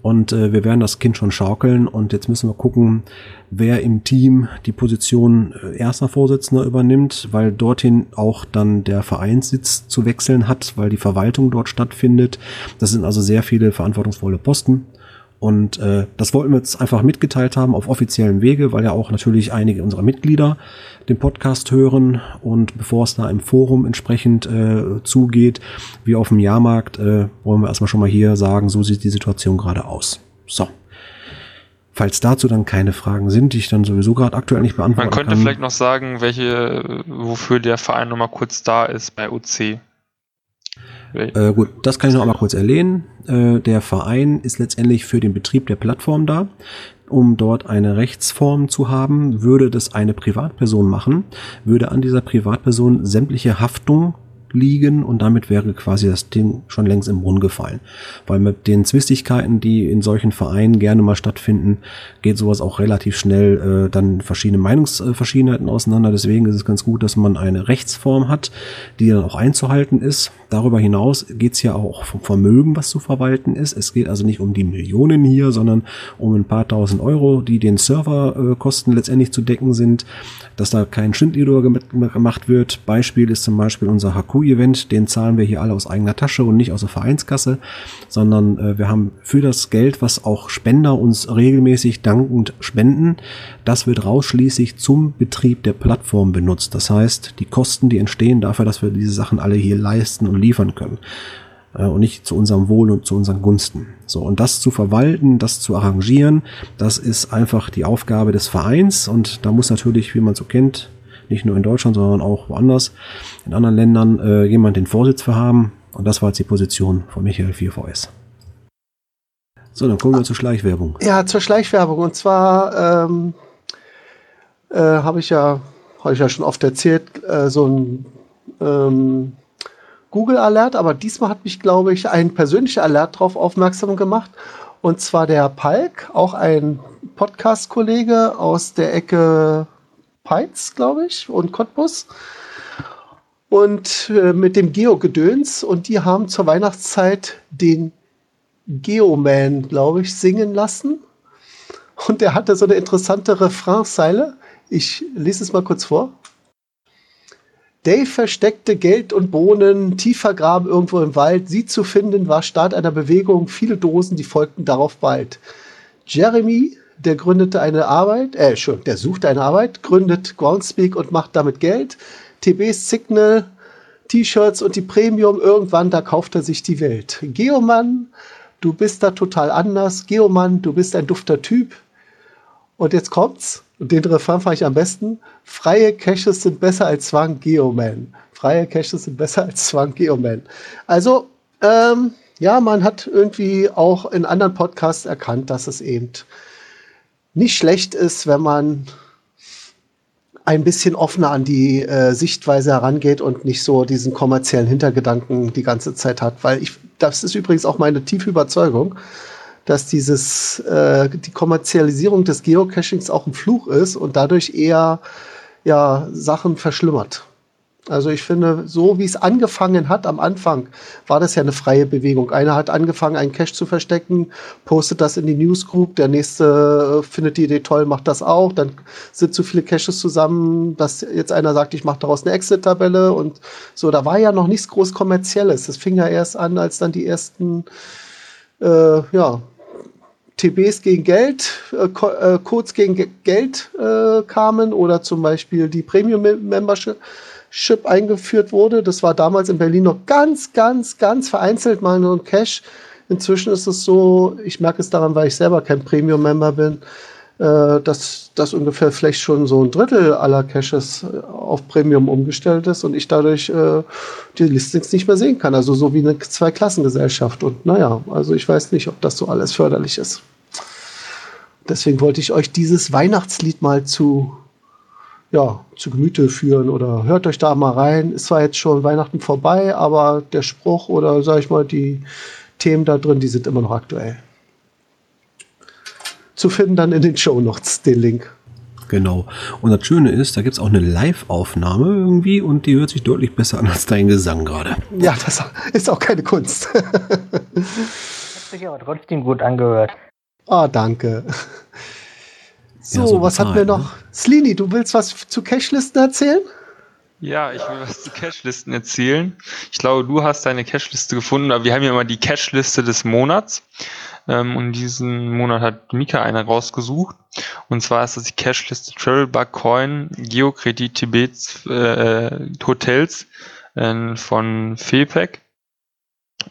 und äh, wir werden das Kind schon schaukeln und jetzt müssen wir gucken, wer im Team die Position erster Vorsitzender übernimmt, weil dorthin auch dann der Vereinssitz zu wechseln hat, weil die Verwaltung dort stattfindet. Das sind also sehr viele verantwortungsvolle Posten. Und äh, das wollten wir jetzt einfach mitgeteilt haben auf offiziellen Wege, weil ja auch natürlich einige unserer Mitglieder den Podcast hören. Und bevor es da im Forum entsprechend äh, zugeht, wie auf dem Jahrmarkt, äh, wollen wir erstmal schon mal hier sagen, so sieht die Situation gerade aus. So. Falls dazu dann keine Fragen sind, die ich dann sowieso gerade aktuell nicht beantworten kann. Man könnte kann. vielleicht noch sagen, welche, wofür der Verein nochmal kurz da ist bei OC. Äh, gut, das kann ich noch einmal kurz erlehnen. Äh, der Verein ist letztendlich für den Betrieb der Plattform da. Um dort eine Rechtsform zu haben, würde das eine Privatperson machen, würde an dieser Privatperson sämtliche Haftung liegen und damit wäre quasi das Ding schon längst im Brunnen gefallen. Weil mit den Zwistigkeiten, die in solchen Vereinen gerne mal stattfinden, geht sowas auch relativ schnell äh, dann verschiedene Meinungsverschiedenheiten auseinander. Deswegen ist es ganz gut, dass man eine Rechtsform hat, die dann auch einzuhalten ist. Darüber hinaus geht es ja auch vom Vermögen, was zu verwalten ist. Es geht also nicht um die Millionen hier, sondern um ein paar tausend Euro, die den Serverkosten äh, letztendlich zu decken sind, dass da kein Schindluder gemacht wird. Beispiel ist zum Beispiel unser Haku-Event, den zahlen wir hier alle aus eigener Tasche und nicht aus der Vereinskasse, sondern äh, wir haben für das Geld, was auch Spender uns regelmäßig dankend spenden, das wird rausschließlich zum Betrieb der Plattform benutzt. Das heißt, die Kosten, die entstehen dafür, dass wir diese Sachen alle hier leisten und liefern können äh, und nicht zu unserem Wohl und zu unseren Gunsten. So, und das zu verwalten, das zu arrangieren, das ist einfach die Aufgabe des Vereins und da muss natürlich, wie man so kennt, nicht nur in Deutschland, sondern auch woanders, in anderen Ländern, äh, jemand den Vorsitz für haben. Und das war jetzt die Position von Michael 4VS. So, dann kommen wir zur Schleichwerbung. Ja, zur Schleichwerbung. Und zwar ähm, äh, habe ich ja, habe ich ja schon oft erzählt, äh, so ein ähm, Google Alert, aber diesmal hat mich, glaube ich, ein persönlicher Alert darauf aufmerksam gemacht. Und zwar der Palk, auch ein Podcast-Kollege aus der Ecke Peitz, glaube ich, und Cottbus. Und äh, mit dem Geo-Gedöns. Und die haben zur Weihnachtszeit den Geoman, glaube ich, singen lassen. Und der hatte so eine interessante Refrainseile. Ich lese es mal kurz vor. Dave versteckte Geld und Bohnen tief vergraben irgendwo im Wald. Sie zu finden war Start einer Bewegung. Viele Dosen, die folgten darauf bald. Jeremy, der gründete eine Arbeit, äh, schon, der suchte eine Arbeit, gründet Groundspeak und macht damit Geld. TBs Signal, T-Shirts und die Premium. Irgendwann, da kauft er sich die Welt. Geoman, du bist da total anders. Geoman, du bist ein dufter Typ. Und jetzt kommt's. Und den Refrain fand ich am besten. Freie Caches sind besser als Zwang Geoman. Freie Caches sind besser als Zwang Geoman. Also, ähm, ja, man hat irgendwie auch in anderen Podcasts erkannt, dass es eben nicht schlecht ist, wenn man ein bisschen offener an die äh, Sichtweise herangeht und nicht so diesen kommerziellen Hintergedanken die ganze Zeit hat. Weil ich, das ist übrigens auch meine tiefe Überzeugung, dass dieses, äh, die Kommerzialisierung des Geocachings auch ein Fluch ist und dadurch eher ja, Sachen verschlimmert. Also ich finde, so wie es angefangen hat am Anfang, war das ja eine freie Bewegung. Einer hat angefangen, einen Cache zu verstecken, postet das in die Newsgroup, der nächste äh, findet die Idee toll, macht das auch. Dann sind zu viele Caches zusammen, dass jetzt einer sagt, ich mache daraus eine Exit-Tabelle und so. Da war ja noch nichts groß kommerzielles. Das fing ja erst an, als dann die ersten äh, ja, TBs gegen Geld, äh, äh, Codes gegen Geld äh, kamen oder zum Beispiel die Premium-Membership eingeführt wurde. Das war damals in Berlin noch ganz, ganz, ganz vereinzelt mal nur ein Cash. Inzwischen ist es so, ich merke es daran, weil ich selber kein Premium-Member bin, äh, dass das ungefähr vielleicht schon so ein Drittel aller Caches äh, auf Premium umgestellt ist und ich dadurch äh, die Listings nicht mehr sehen kann. Also so wie eine Zweiklassengesellschaft. Und naja, also ich weiß nicht, ob das so alles förderlich ist. Deswegen wollte ich euch dieses Weihnachtslied mal zu, ja, zu Gemüte führen oder hört euch da mal rein. Ist zwar jetzt schon Weihnachten vorbei, aber der Spruch oder sag ich mal, die Themen da drin, die sind immer noch aktuell zu finden dann in den Show Notes, den Link. Genau. Und das Schöne ist, da gibt es auch eine Live-Aufnahme irgendwie und die hört sich deutlich besser an als dein Gesang gerade. Ja, das ist auch keine Kunst. Hat sich aber trotzdem gut angehört. Ah, danke. So, ja, so was hatten wir noch? Ne? Slini, du willst was zu Cashlisten erzählen? Ja, ich will was zu Cashlisten erzählen. Ich glaube, du hast deine Cashliste gefunden, aber wir haben ja immer die Cashliste des Monats. Ähm, und diesen Monat hat Mika eine rausgesucht. Und zwar ist das die Cashliste Travel Bug Coin Geokredit Tibets äh, Hotels äh, von FEPEC.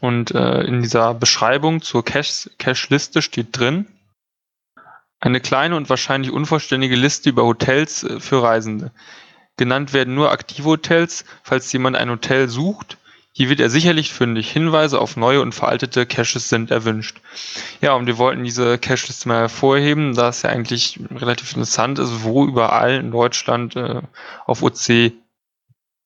Und äh, in dieser Beschreibung zur Cash Cashliste steht drin, eine kleine und wahrscheinlich unvollständige Liste über Hotels äh, für Reisende. Genannt werden nur aktive Hotels, falls jemand ein Hotel sucht, hier wird er sicherlich fündig. Hinweise auf neue und veraltete Caches sind erwünscht. Ja, und wir wollten diese Caches mal hervorheben, da es ja eigentlich relativ interessant ist, wo überall in Deutschland äh, auf OC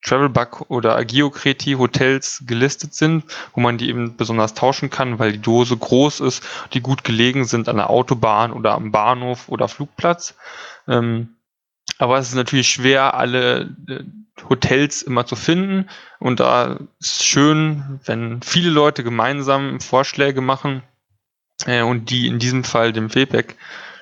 Travelbug oder Agiocreti Hotels gelistet sind, wo man die eben besonders tauschen kann, weil die Dose groß ist, die gut gelegen sind an der Autobahn oder am Bahnhof oder Flugplatz. Ähm, aber es ist natürlich schwer, alle äh, Hotels immer zu finden. Und da ist es schön, wenn viele Leute gemeinsam Vorschläge machen äh, und die in diesem Fall dem Feedback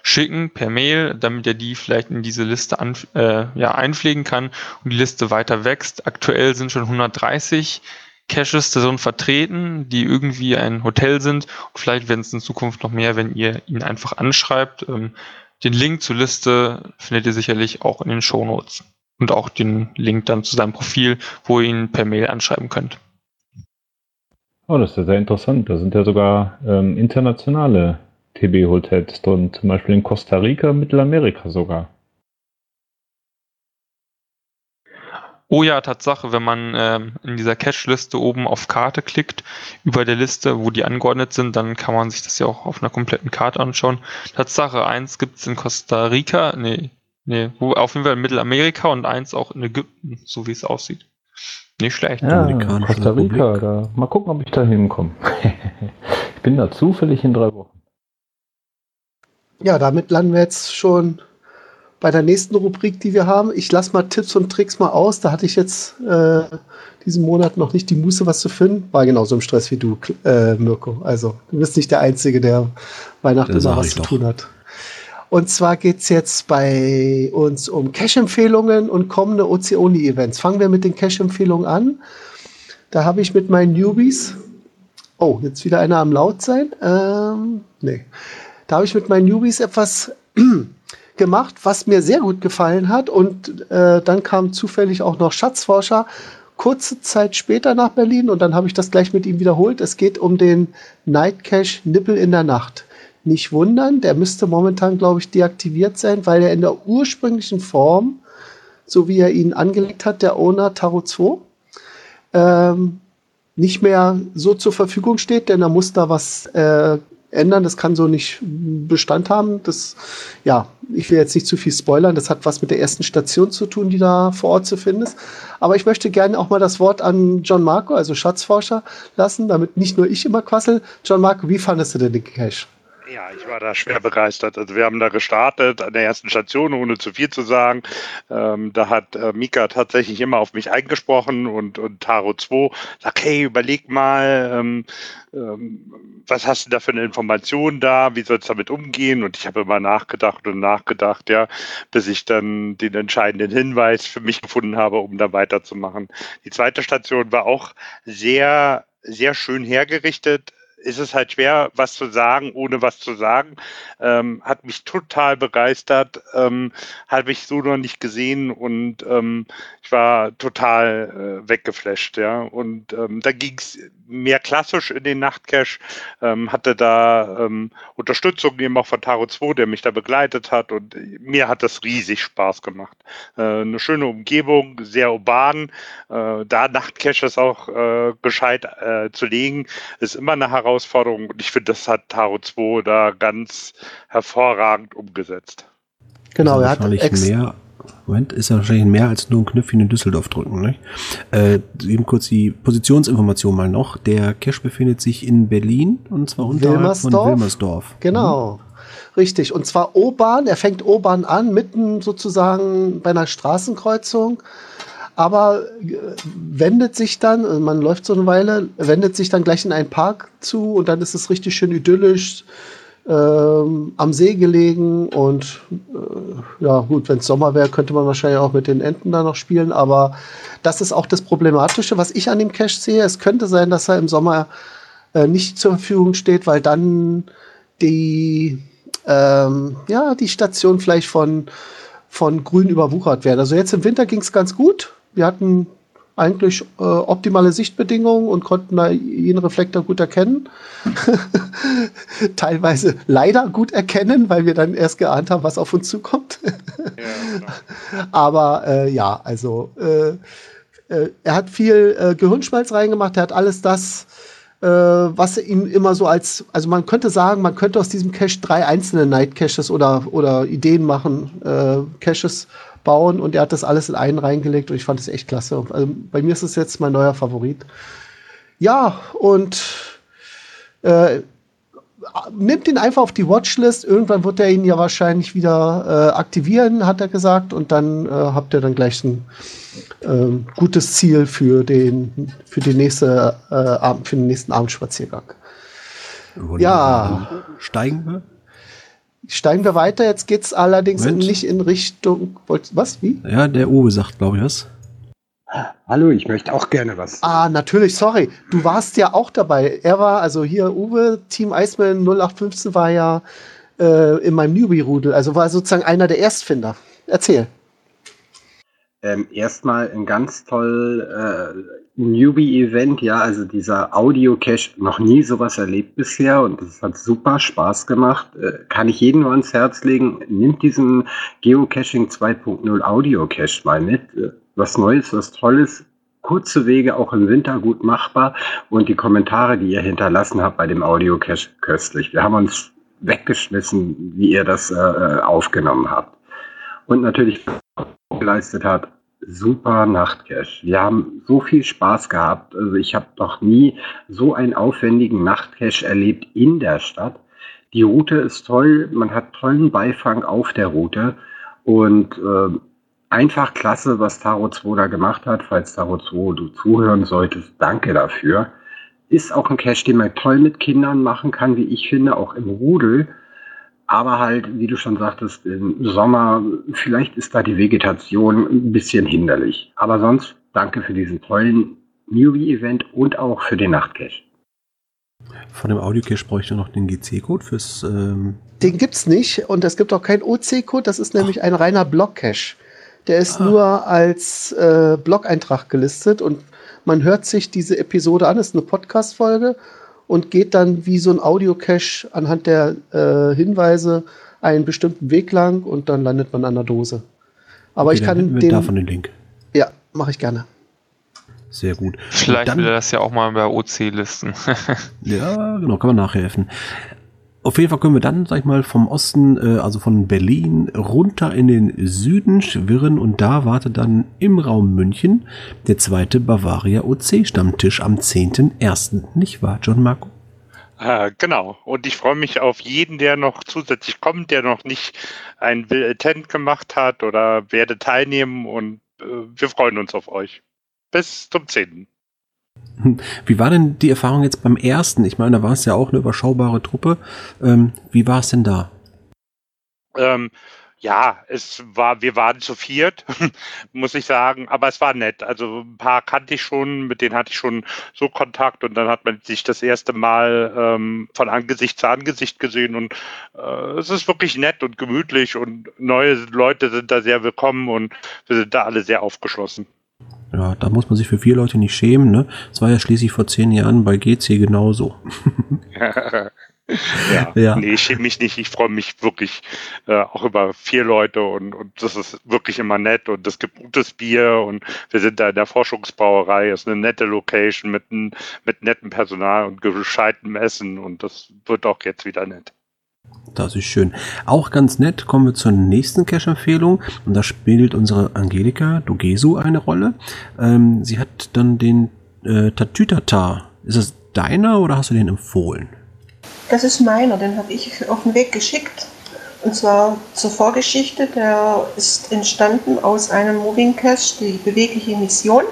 schicken per Mail, damit er die vielleicht in diese Liste an, äh, ja, einpflegen kann und die Liste weiter wächst. Aktuell sind schon 130 Caches darin vertreten, die irgendwie ein Hotel sind. Und vielleicht werden es in Zukunft noch mehr, wenn ihr ihn einfach anschreibt. Ähm, den Link zur Liste findet ihr sicherlich auch in den Show Notes und auch den Link dann zu seinem Profil, wo ihr ihn per Mail anschreiben könnt. Oh, das ist ja sehr interessant. Da sind ja sogar ähm, internationale TB-Hotels drin, zum Beispiel in Costa Rica, Mittelamerika sogar. Oh ja, Tatsache, wenn man ähm, in dieser Cache-Liste oben auf Karte klickt, über der Liste, wo die angeordnet sind, dann kann man sich das ja auch auf einer kompletten Karte anschauen. Tatsache, eins gibt es in Costa Rica, nee, nee, wo, auf jeden Fall in Mittelamerika und eins auch in Ägypten, so wie es aussieht. Nicht schlecht. Ja, Costa Rica, da, mal gucken, ob ich da hinkomme. [laughs] ich bin da zufällig in drei Wochen. Ja, damit landen wir jetzt schon bei der nächsten Rubrik, die wir haben. Ich lasse mal Tipps und Tricks mal aus. Da hatte ich jetzt äh, diesen Monat noch nicht die Muße, was zu finden. War genauso im Stress wie du, äh, Mirko. Also, du bist nicht der Einzige, der Weihnachten immer was zu tun hat. Und zwar geht es jetzt bei uns um Cash-Empfehlungen und kommende OC-Only-Events. Fangen wir mit den Cash-Empfehlungen an. Da habe ich mit meinen Newbies. Oh, jetzt wieder einer am Laut sein. Ähm, nee. Da habe ich mit meinen Newbies etwas [clears throat] gemacht, was mir sehr gut gefallen hat. Und äh, dann kam zufällig auch noch Schatzforscher kurze Zeit später nach Berlin und dann habe ich das gleich mit ihm wiederholt. Es geht um den Night Cache Nippel in der Nacht. Nicht wundern, der müsste momentan, glaube ich, deaktiviert sein, weil er in der ursprünglichen Form, so wie er ihn angelegt hat, der Owner Taro 2, ähm, nicht mehr so zur Verfügung steht, denn er muss da was äh, ändern. Das kann so nicht Bestand haben. Das, ja, ich will jetzt nicht zu viel spoilern. Das hat was mit der ersten Station zu tun, die da vor Ort zu finden ist. Aber ich möchte gerne auch mal das Wort an John Marco, also Schatzforscher, lassen, damit nicht nur ich immer quassel. John Marco, wie fandest du denn den Cache? Ja, ich war da schwer begeistert. Also wir haben da gestartet an der ersten Station, ohne zu viel zu sagen. Ähm, da hat äh, Mika tatsächlich immer auf mich eingesprochen und, und Taro 2 sagt, hey, überleg mal, ähm, ähm, was hast du da für eine Information da, wie sollst du damit umgehen? Und ich habe immer nachgedacht und nachgedacht, ja, bis ich dann den entscheidenden Hinweis für mich gefunden habe, um da weiterzumachen. Die zweite Station war auch sehr sehr schön hergerichtet ist es halt schwer, was zu sagen, ohne was zu sagen. Ähm, hat mich total begeistert, ähm, habe ich so noch nicht gesehen und ähm, ich war total äh, weggeflasht, ja. Und ähm, da ging es mehr klassisch in den Nachtcash, ähm, hatte da ähm, Unterstützung eben auch von Taro 2, der mich da begleitet hat und mir hat das riesig Spaß gemacht. Äh, eine schöne Umgebung, sehr urban, äh, da Nachtcaches auch äh, gescheit äh, zu legen, ist immer eine Herausforderung und ich finde, das hat Taro 2 da ganz hervorragend umgesetzt. Genau, er hat mehr Moment, ist ja wahrscheinlich mehr als nur ein Knöpfchen in Düsseldorf drücken. Ne? Äh, eben kurz die Positionsinformation mal noch. Der Cache befindet sich in Berlin und zwar unter Wilmersdorf. von Wilmersdorf. Genau. Mhm. Richtig. Und zwar O-Bahn. Er fängt O-Bahn an, mitten sozusagen bei einer Straßenkreuzung. Aber äh, wendet sich dann, man läuft so eine Weile, wendet sich dann gleich in einen Park zu und dann ist es richtig schön idyllisch ähm, am See gelegen und äh, ja gut, wenn es Sommer wäre, könnte man wahrscheinlich auch mit den Enten da noch spielen, aber das ist auch das Problematische, was ich an dem Cache sehe. Es könnte sein, dass er im Sommer äh, nicht zur Verfügung steht, weil dann die ähm, ja die Station vielleicht von von Grün überwuchert wäre. Also jetzt im Winter ging es ganz gut. Wir hatten eigentlich äh, optimale Sichtbedingungen und konnten da jeden Reflektor gut erkennen. [laughs] Teilweise leider gut erkennen, weil wir dann erst geahnt haben, was auf uns zukommt. ja, genau. [laughs] Aber äh, ja, also äh, äh er hat viel äh, Gehirnschmalz reingemacht, er hat alles das äh, was ihn immer so als, also man könnte sagen, man könnte aus diesem Cache drei einzelne Night Caches oder, oder Ideen machen, Caches bauen und er hat das alles in einen reingelegt und ich fand es echt klasse. Also bei mir ist es jetzt mein neuer Favorit. Ja, und äh, nimmt ihn einfach auf die Watchlist. Irgendwann wird er ihn ja wahrscheinlich wieder äh, aktivieren, hat er gesagt. Und dann äh, habt ihr dann gleich ein äh, gutes Ziel für den, für, die nächste, äh, Abend, für den nächsten Abendspaziergang. Wunderbar. Ja. Steigen wir? Steigen wir weiter. Jetzt geht es allerdings Moment. nicht in Richtung. Was? Wie? Ja, der Uwe sagt, glaube ich, was. Hallo, ich möchte auch gerne was. Ah, natürlich, sorry. Du warst ja auch dabei. Er war, also hier Uwe, Team Iceman 0815 war ja äh, in meinem Newbie-Rudel, also war sozusagen einer der Erstfinder. Erzähl. Ähm, erstmal ein ganz toll äh, Newbie-Event, ja, also dieser Audio-Cache, noch nie sowas erlebt bisher und es hat super Spaß gemacht. Äh, kann ich jedem nur ans Herz legen, nimmt diesen Geocaching 2.0 Audio-Cache mal mit. Äh, was Neues, was Tolles, kurze Wege auch im Winter gut machbar und die Kommentare, die ihr hinterlassen habt bei dem Audio-Cache, köstlich. Wir haben uns weggeschmissen, wie ihr das äh, aufgenommen habt. Und natürlich geleistet hat, super Nachtcache. Wir haben so viel Spaß gehabt. Also ich habe noch nie so einen aufwendigen Nachtcache erlebt in der Stadt. Die Route ist toll, man hat tollen Beifang auf der Route und äh, einfach klasse, was Taro 2 da gemacht hat. Falls Taro 2 du zuhören solltest, danke dafür. Ist auch ein Cache, den man toll mit Kindern machen kann, wie ich finde, auch im Rudel. Aber halt, wie du schon sagtest, im Sommer, vielleicht ist da die Vegetation ein bisschen hinderlich. Aber sonst danke für diesen tollen Newbie-Event und auch für den Nachtcache. Von dem Audiocache bräuchte ich noch den GC-Code fürs. Ähm den gibt's nicht und es gibt auch keinen OC-Code, das ist nämlich Ach. ein reiner Block-Cache. Der ist ah. nur als äh, Blog-Eintrag gelistet und man hört sich diese Episode an, das ist eine Podcast-Folge und geht dann wie so ein Audio-Cache anhand der äh, Hinweise einen bestimmten Weg lang und dann landet man an der Dose. Aber okay, ich kann den. davon den Link. Ja, mache ich gerne. Sehr gut. Vielleicht dann, will er das ja auch mal bei OC listen. ja, genau, kann man nachhelfen. Auf jeden Fall können wir dann, sag ich mal, vom Osten, äh, also von Berlin, runter in den Süden schwirren und da wartet dann im Raum München der zweite Bavaria OC Stammtisch am 10.01. Nicht wahr, John Marco? Äh, genau. Und ich freue mich auf jeden, der noch zusätzlich kommt, der noch nicht ein Will Attend gemacht hat oder werde teilnehmen und äh, wir freuen uns auf euch. Bis zum 10. Wie war denn die Erfahrung jetzt beim ersten? Ich meine, da war es ja auch eine überschaubare Truppe. Ähm, wie war es denn da? Ähm, ja, es war, wir waren zu viert, [laughs] muss ich sagen, aber es war nett. Also ein paar kannte ich schon, mit denen hatte ich schon so Kontakt und dann hat man sich das erste Mal ähm, von Angesicht zu Angesicht gesehen und äh, es ist wirklich nett und gemütlich und neue Leute sind da sehr willkommen und wir sind da alle sehr aufgeschlossen. Ja, da muss man sich für vier Leute nicht schämen, ne? Das war ja schließlich vor zehn Jahren bei GC genauso. [laughs] ja, ja, nee, ich schäme mich nicht. Ich freue mich wirklich äh, auch über vier Leute und, und das ist wirklich immer nett und es gibt gutes Bier und wir sind da in der Forschungsbrauerei. Es ist eine nette Location mit, mit nettem Personal und gescheitem Essen und das wird auch jetzt wieder nett. Das ist schön. Auch ganz nett kommen wir zur nächsten Cache-Empfehlung. Und da spielt unsere Angelika Dogesu eine Rolle. Ähm, sie hat dann den äh, Tatütata. Ist das deiner oder hast du den empfohlen? Das ist meiner, den habe ich auf den Weg geschickt. Und zwar zur Vorgeschichte. Der ist entstanden aus einem Moving Cache, die bewegliche Mission,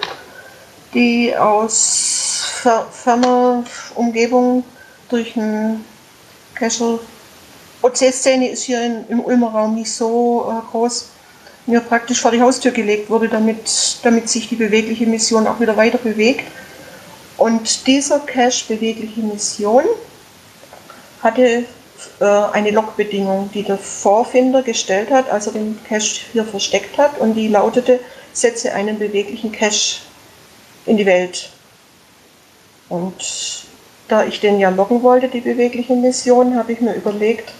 die aus ferner Umgebung durch einen Cache OC-Szene ist hier in, im Ulmer Raum nicht so äh, groß, mir praktisch vor die Haustür gelegt wurde, damit, damit sich die bewegliche Mission auch wieder weiter bewegt. Und dieser Cache bewegliche Mission hatte äh, eine Logbedingung, die der Vorfinder gestellt hat, als er den Cache hier versteckt hat, und die lautete, setze einen beweglichen Cache in die Welt. Und da ich den ja loggen wollte, die bewegliche Mission, habe ich mir überlegt,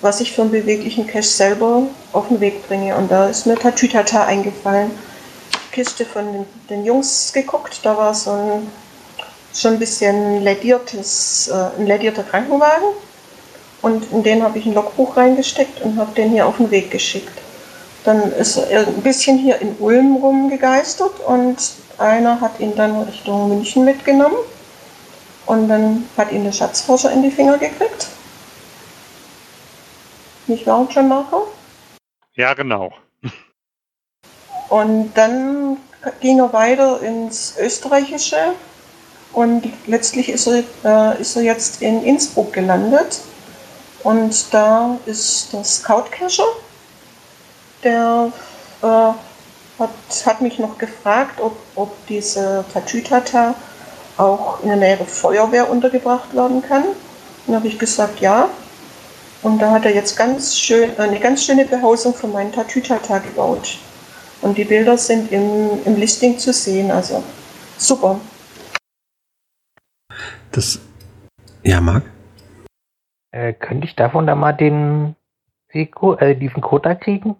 was ich für einen beweglichen Cache selber auf den Weg bringe. Und da ist mir Tatütata eingefallen. Kiste von den, den Jungs geguckt, da war so ein schon ein bisschen lediertes, äh, ein ledierter Krankenwagen. Und in den habe ich ein Logbuch reingesteckt und habe den hier auf den Weg geschickt. Dann ist er ein bisschen hier in Ulm rumgegeistert und einer hat ihn dann Richtung München mitgenommen. Und dann hat ihn der Schatzforscher in die Finger gekriegt. Nicht John Marco? Ja, genau. Und dann ging er weiter ins Österreichische und letztlich ist er, äh, ist er jetzt in Innsbruck gelandet. Und da ist der Scout-Cacher, der äh, hat, hat mich noch gefragt, ob, ob diese Tatütata auch in der Nähe der Feuerwehr untergebracht werden kann. Dann habe ich gesagt, ja. Und da hat er jetzt ganz schön, eine ganz schöne Behausung für meinen Tatütata gebaut. Und die Bilder sind im, im Listing zu sehen, also super. Das, ja, Marc? Äh, könnte ich davon da mal den, äh, diesen Code kriegen?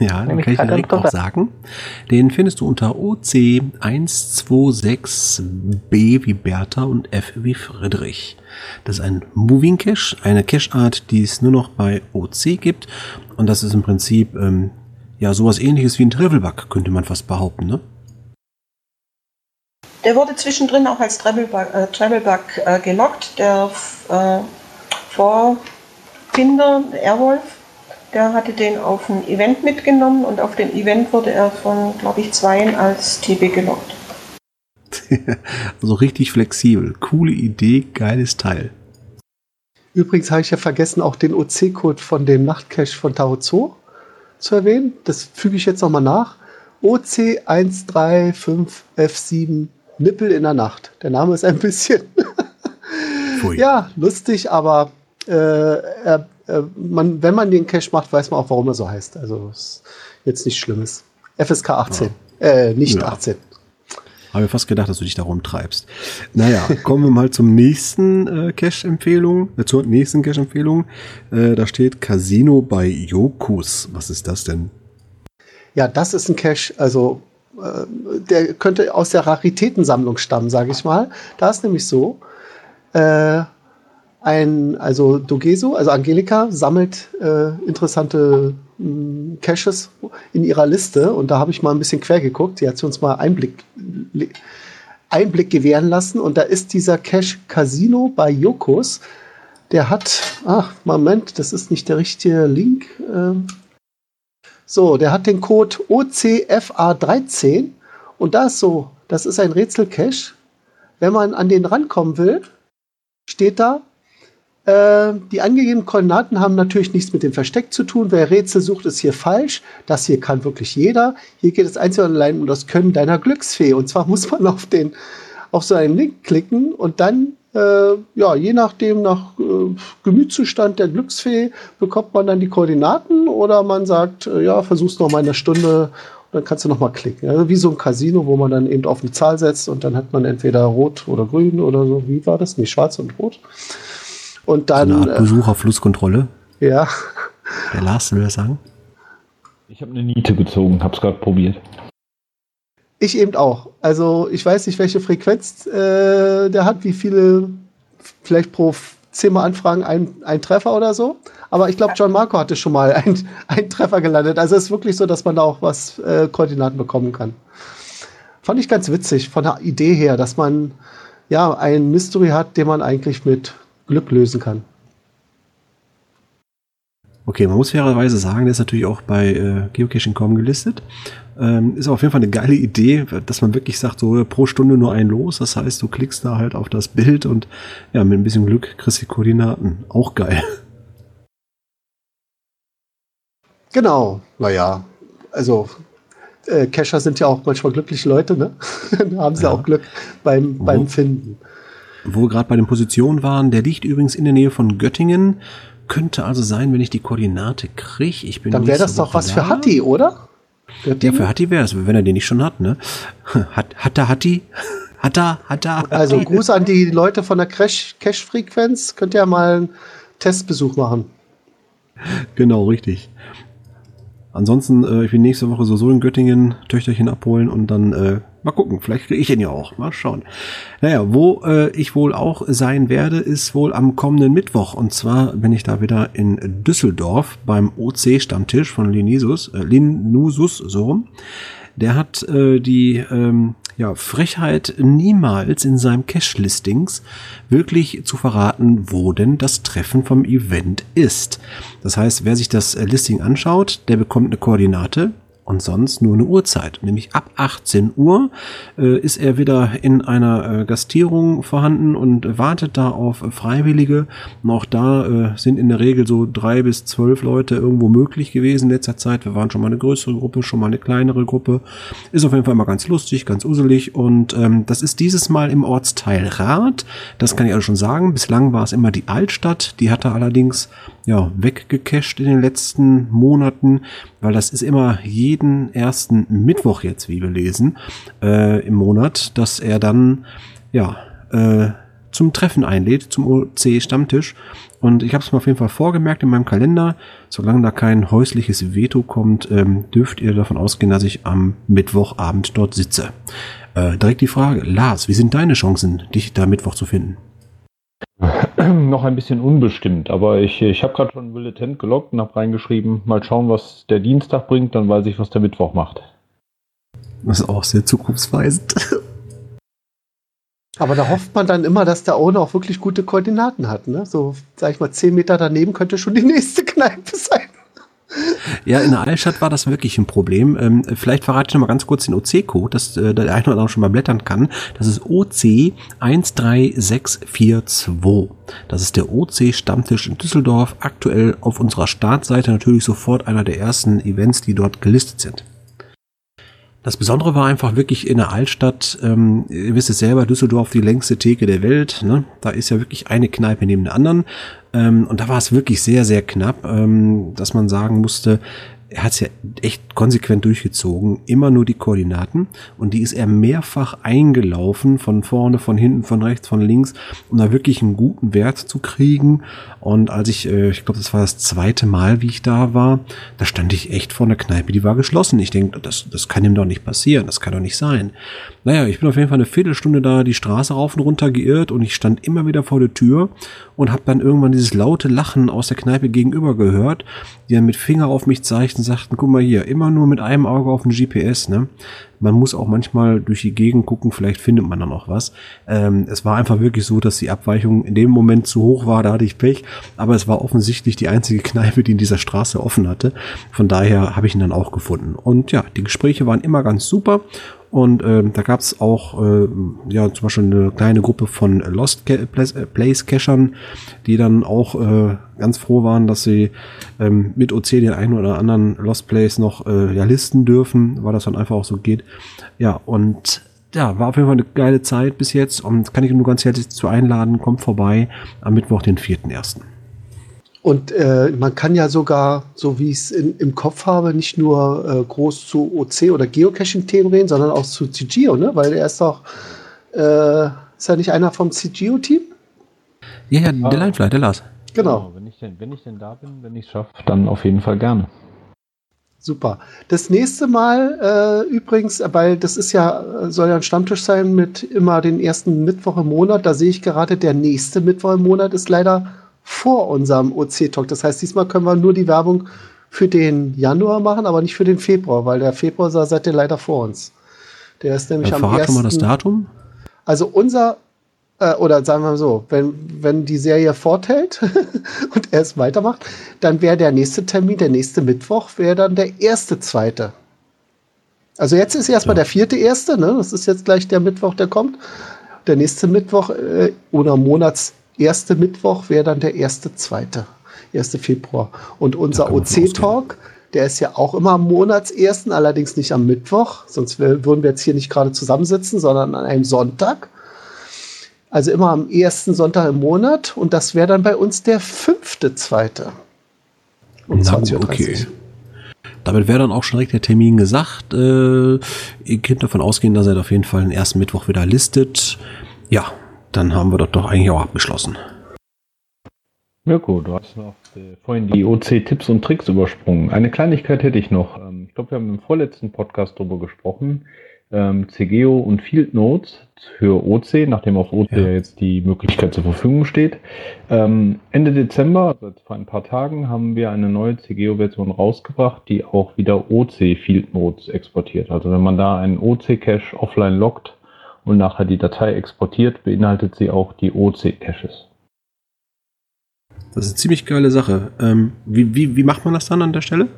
Ja, den kann ich direkt auch sagen. Den findest du unter OC126B wie Bertha und F wie Friedrich. Das ist ein Moving Cache, eine Cache-Art, die es nur noch bei OC gibt. Und das ist im Prinzip ähm, ja sowas ähnliches wie ein Travelbug, könnte man fast behaupten, ne? Der wurde zwischendrin auch als Travelbug, äh, Travelbug äh, gelockt. Der äh, Vorfinder, Airwolf, der hatte den auf ein Event mitgenommen und auf dem Event wurde er von, glaube ich, zweien als TB gelockt. [laughs] also richtig flexibel. Coole Idee, geiles Teil. Übrigens habe ich ja vergessen, auch den OC-Code von dem Nachtcache von Tao Zoo zu erwähnen. Das füge ich jetzt nochmal nach. OC135F7 Nippel in der Nacht. Der Name ist ein bisschen [laughs] ja, lustig, aber äh, er, äh, man, wenn man den Cache macht, weiß man auch, warum er so heißt. Also ist jetzt nichts Schlimmes. FSK 18. Ja. Äh, nicht ja. 18. Habe ich fast gedacht, dass du dich da rumtreibst. Naja, [laughs] kommen wir mal zum nächsten äh, Cache-Empfehlung, äh, zur nächsten Cache-Empfehlung. Äh, da steht Casino bei Yokus. Was ist das denn? Ja, das ist ein Cache, also äh, der könnte aus der Raritätensammlung stammen, sage ich mal. Da ist nämlich so, äh, ein, also Dogeso, also Angelika, sammelt äh, interessante mh, hm, Caches in ihrer Liste und da habe ich mal ein bisschen quer geguckt. Die hat sie uns mal Einblick, Einblick gewähren lassen und da ist dieser Cache Casino bei Yokos. Der hat, ach, Moment, das ist nicht der richtige Link. Ähm, so, der hat den Code OCFA13 und da ist so, das ist ein Rätsel-Cache. Wenn man an den rankommen will, steht da äh, die angegebenen Koordinaten haben natürlich nichts mit dem Versteck zu tun. Wer Rätsel sucht, ist hier falsch. Das hier kann wirklich jeder. Hier geht es einzig und allein um das Können deiner Glücksfee. Und zwar [laughs] muss man auf den auf so einen Link klicken und dann äh, ja, je nachdem nach äh, Gemütszustand der Glücksfee bekommt man dann die Koordinaten oder man sagt, äh, ja, versuch's noch mal eine Stunde und dann kannst du noch mal klicken. Also wie so ein Casino, wo man dann eben auf eine Zahl setzt und dann hat man entweder rot oder grün oder so. Wie war das? Nicht schwarz und rot. Und dann. So eine Art Besucherflusskontrolle. Äh, ja. Der Lars will das sagen. Ich habe eine Niete gezogen, habe es gerade probiert. Ich eben auch. Also ich weiß nicht, welche Frequenz äh, der hat, wie viele, vielleicht pro zehnmal Anfragen ein, ein Treffer oder so. Aber ich glaube, John Marco hatte schon mal [laughs] einen Treffer gelandet. Also es ist wirklich so, dass man da auch was äh, Koordinaten bekommen kann. Fand ich ganz witzig von der Idee her, dass man ja ein Mystery hat, den man eigentlich mit Glück lösen kann. Okay, man muss fairerweise sagen, der ist natürlich auch bei äh, Geocaching.com gelistet. Ähm, ist auf jeden Fall eine geile Idee, dass man wirklich sagt, so pro Stunde nur ein Los. Das heißt, du klickst da halt auf das Bild und ja, mit ein bisschen Glück kriegst du die Koordinaten. Auch geil. Genau, naja, also äh, Cacher sind ja auch manchmal glückliche Leute, ne? [laughs] da haben sie ja. auch Glück beim, beim Finden wo wir gerade bei den Positionen waren, der liegt übrigens in der Nähe von Göttingen. Könnte also sein, wenn ich die Koordinate kriege. Ich bin Dann wäre das doch was da. für Hatti, oder? Göttingen? Ja, für Hatti wäre es, wenn er den nicht schon hat, ne? [laughs] Hat, hat er Hatti? [laughs] Hat er, hat er. Also Gruß an die Leute von der Cache-Frequenz. Könnt ihr mal einen Testbesuch machen. Genau, richtig. Ansonsten, äh, ich bin nächste Woche so, so in Göttingen Töchterchen abholen und dann äh, Mal gucken, vielleicht kriege ich ihn ja auch. Mal schauen. Naja, wo äh, ich wohl auch sein werde, ist wohl am kommenden Mittwoch. Und zwar bin ich da wieder in Düsseldorf beim OC-Stammtisch von Linisus, äh, Linusus, so rum. Der hat äh, die ähm, ja, Frechheit niemals in seinem Cache-Listings wirklich zu verraten, wo denn das Treffen vom Event ist. Das heißt, wer sich das äh, Listing anschaut, der bekommt eine Koordinate, und sonst nur eine Uhrzeit. Nämlich ab 18 Uhr äh, ist er wieder in einer äh, Gastierung vorhanden und wartet da auf Freiwillige. Und auch da äh, sind in der Regel so drei bis zwölf Leute irgendwo möglich gewesen in letzter Zeit. Wir waren schon mal eine größere Gruppe, schon mal eine kleinere Gruppe. Ist auf jeden Fall immer ganz lustig, ganz uselig und ähm, das ist dieses Mal im Ortsteil Rath. Das kann ich also schon sagen. Bislang war es immer die Altstadt. Die hatte allerdings ja, weggecached in den letzten Monaten, weil das ist immer jeden ersten Mittwoch jetzt, wie wir lesen, äh, im Monat, dass er dann ja äh, zum Treffen einlädt, zum OC-Stammtisch. Und ich habe es mir auf jeden Fall vorgemerkt in meinem Kalender. Solange da kein häusliches Veto kommt, ähm, dürft ihr davon ausgehen, dass ich am Mittwochabend dort sitze. Äh, direkt die Frage, Lars, wie sind deine Chancen, dich da Mittwoch zu finden? [clears throat] Noch ein bisschen unbestimmt, aber ich, ich habe gerade schon ein Bulletin gelockt und habe reingeschrieben, mal schauen, was der Dienstag bringt, dann weiß ich, was der Mittwoch macht. Das ist auch sehr zukunftsweisend. Aber da hofft man dann immer, dass der Owner auch wirklich gute Koordinaten hat. Ne? So, sag ich mal, zehn Meter daneben könnte schon die [laughs] nächste Kneipe sein. Ja, in der Altstadt war das wirklich ein Problem. Ähm, vielleicht verrate ich noch mal ganz kurz den OC-Code, dass äh, der eine oder andere schon mal blättern kann. Das ist OC 13642. Das ist der OC-Stammtisch in Düsseldorf. Aktuell auf unserer Startseite natürlich sofort einer der ersten Events, die dort gelistet sind. Das Besondere war einfach wirklich in der Altstadt, ähm, ihr wisst es selber, Düsseldorf die längste Theke der Welt. Ne? Da ist ja wirklich eine Kneipe neben der anderen. Ähm, und da war es wirklich sehr, sehr knapp, ähm, dass man sagen musste, er hat es ja echt konsequent durchgezogen, immer nur die Koordinaten und die ist er mehrfach eingelaufen, von vorne, von hinten, von rechts, von links, um da wirklich einen guten Wert zu kriegen. Und als ich, äh, ich glaube, das war das zweite Mal, wie ich da war, da stand ich echt vor einer Kneipe, die war geschlossen. Ich denke, das, das kann ihm doch nicht passieren, das kann doch nicht sein. Naja, ich bin auf jeden Fall eine Viertelstunde da die Straße rauf und runter geirrt und ich stand immer wieder vor der Tür und habe dann irgendwann dieses laute Lachen aus der Kneipe gegenüber gehört, die dann mit Finger auf mich zeigten, sagten, guck mal hier, immer nur mit einem Auge auf den GPS, ne? Man muss auch manchmal durch die Gegend gucken, vielleicht findet man dann auch was. Ähm, es war einfach wirklich so, dass die Abweichung in dem Moment zu hoch war, da hatte ich Pech, aber es war offensichtlich die einzige Kneipe, die in dieser Straße offen hatte. Von daher habe ich ihn dann auch gefunden. Und ja, die Gespräche waren immer ganz super und äh, da gab es auch äh, ja zum Beispiel eine kleine Gruppe von Lost Place Cachern, die dann auch äh, ganz froh waren, dass sie ähm, mit OC den einen oder anderen Lost Place noch äh, ja, listen dürfen, weil das dann einfach auch so geht. Ja, und ja, war auf jeden Fall eine geile Zeit bis jetzt und kann ich nur ganz herzlich zu einladen, kommt vorbei am Mittwoch, den 4.1. Und äh, man kann ja sogar, so wie ich es im Kopf habe, nicht nur äh, groß zu OC oder Geocaching-Themen reden, sondern auch zu CGO, ne? Weil er ist doch, äh, ist er nicht einer vom CGO-Team? Ja, ja, der Linefly, der Lars. Genau. genau. wenn, ich denn, wenn ich denn da bin, wenn ich es schaffe, dann auf jeden Fall gerne. Super. Das nächste Mal äh, übrigens, weil das ist ja, soll ja ein Stammtisch sein mit immer den ersten Mittwoch im Monat. Da sehe ich gerade, der nächste Mittwoch im Monat ist leider vor unserem OC-Talk. Das heißt, diesmal können wir nur die Werbung für den Januar machen, aber nicht für den Februar, weil der Februar seid ihr leider vor uns. Der ist nämlich Dann am ersten. mal das Datum. Also unser äh, oder sagen wir mal so, wenn, wenn die Serie forthält [laughs] und er es weitermacht, dann wäre der nächste Termin, der nächste Mittwoch, wäre dann der erste, zweite. Also jetzt ist erstmal ja. der vierte erste, ne? Das ist jetzt gleich der Mittwoch, der kommt. Der nächste Mittwoch äh, oder Monats erste Mittwoch wäre dann der erste, zweite, 1. Februar. Und unser OC-Talk, der ist ja auch immer am Monatsersten, allerdings nicht am Mittwoch, sonst würden wir jetzt hier nicht gerade zusammensitzen, sondern an einem Sonntag. Also immer am ersten Sonntag im Monat und das wäre dann bei uns der fünfte, zweite. Um 20.30 Uhr. Okay. Damit wäre dann auch schon direkt der Termin gesagt. Äh, ihr könnt davon ausgehen, dass er auf jeden Fall den ersten Mittwoch wieder listet. Ja, dann haben wir das doch eigentlich auch abgeschlossen. Mirko, du hast noch äh, vorhin die OC-Tipps und Tricks übersprungen. Eine Kleinigkeit hätte ich noch. Ähm, ich glaube, wir haben im vorletzten Podcast darüber gesprochen. ähm, CGO und Field Notes für OC, nachdem auf OC ja. jetzt die Möglichkeit zur Verfügung steht. Ähm, Ende Dezember, also vor ein paar Tagen, haben wir eine neue CGO-Version rausgebracht, die auch wieder OC Field Notes exportiert. Also wenn man da einen OC-Cache offline lockt und nachher die Datei exportiert, beinhaltet sie auch die OC-Caches. Das ist eine ziemlich geile Sache. Ähm, wie, wie, wie macht man das dann an der Stelle?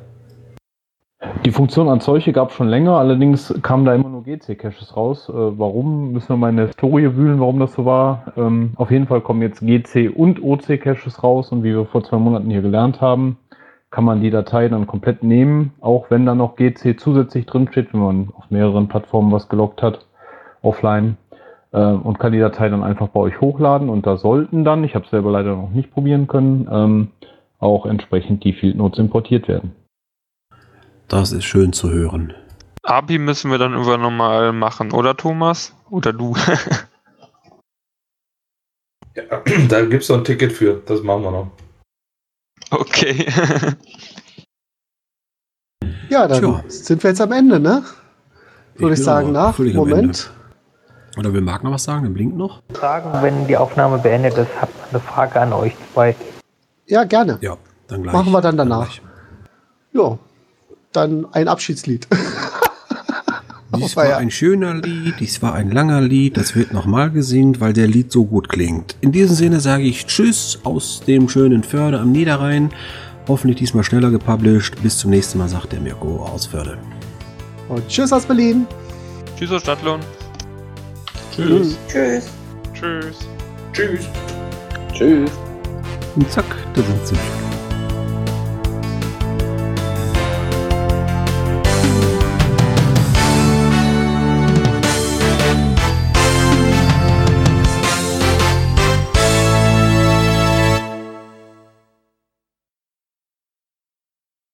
Die Funktion als solche gab es schon länger, allerdings kamen da immer nur GC-Caches raus. Äh, warum? Müssen wir mal in der Historie wühlen, warum das so war. Ähm, auf jeden Fall kommen jetzt GC und OC-Caches raus und wie wir vor zwei Monaten hier gelernt haben, kann man die Datei dann komplett nehmen, auch wenn da noch GC zusätzlich drin steht, wenn man auf mehreren Plattformen was gelockt hat, offline, äh, und kann die Datei dann einfach bei euch hochladen und da sollten dann, ich habe es selber leider noch nicht probieren können, ähm, auch entsprechend die Field Notes importiert werden. Das ist schön zu hören. API müssen wir dann über normal machen, oder Thomas? Oder du? [laughs] ja, [clears throat] da gibt es noch ein Ticket für, das machen wir noch. Okay. [laughs] ja, dann Tja. sind wir jetzt am Ende, ne? Würde ich, ich sagen, nach. Moment. Oder will Marc noch was sagen? Dann blinkt noch. Sagen, wenn die Aufnahme beendet ist, habt ihr eine Frage an euch zwei. Ja, gerne. Ja, dann gleich. Machen wir dann danach. Dann ja dann ein Abschiedslied. [laughs] Dies war ein schöner Lied, dies war ein langer Lied, das wird nochmal gesingt, weil der Lied so gut klingt. In diesem Sinne sage ich Tschüss aus dem schönen Förde am Niederrhein. Hoffentlich diesmal schneller gepublished. Bis zum nächsten Mal, sagt der Mirko aus Förde. Und tschüss aus Berlin. Tschüss aus Stadtlohn. Tschüss. Tschüss. Tschüss. Tschüss. Tschüss. Und zack, da sind sie.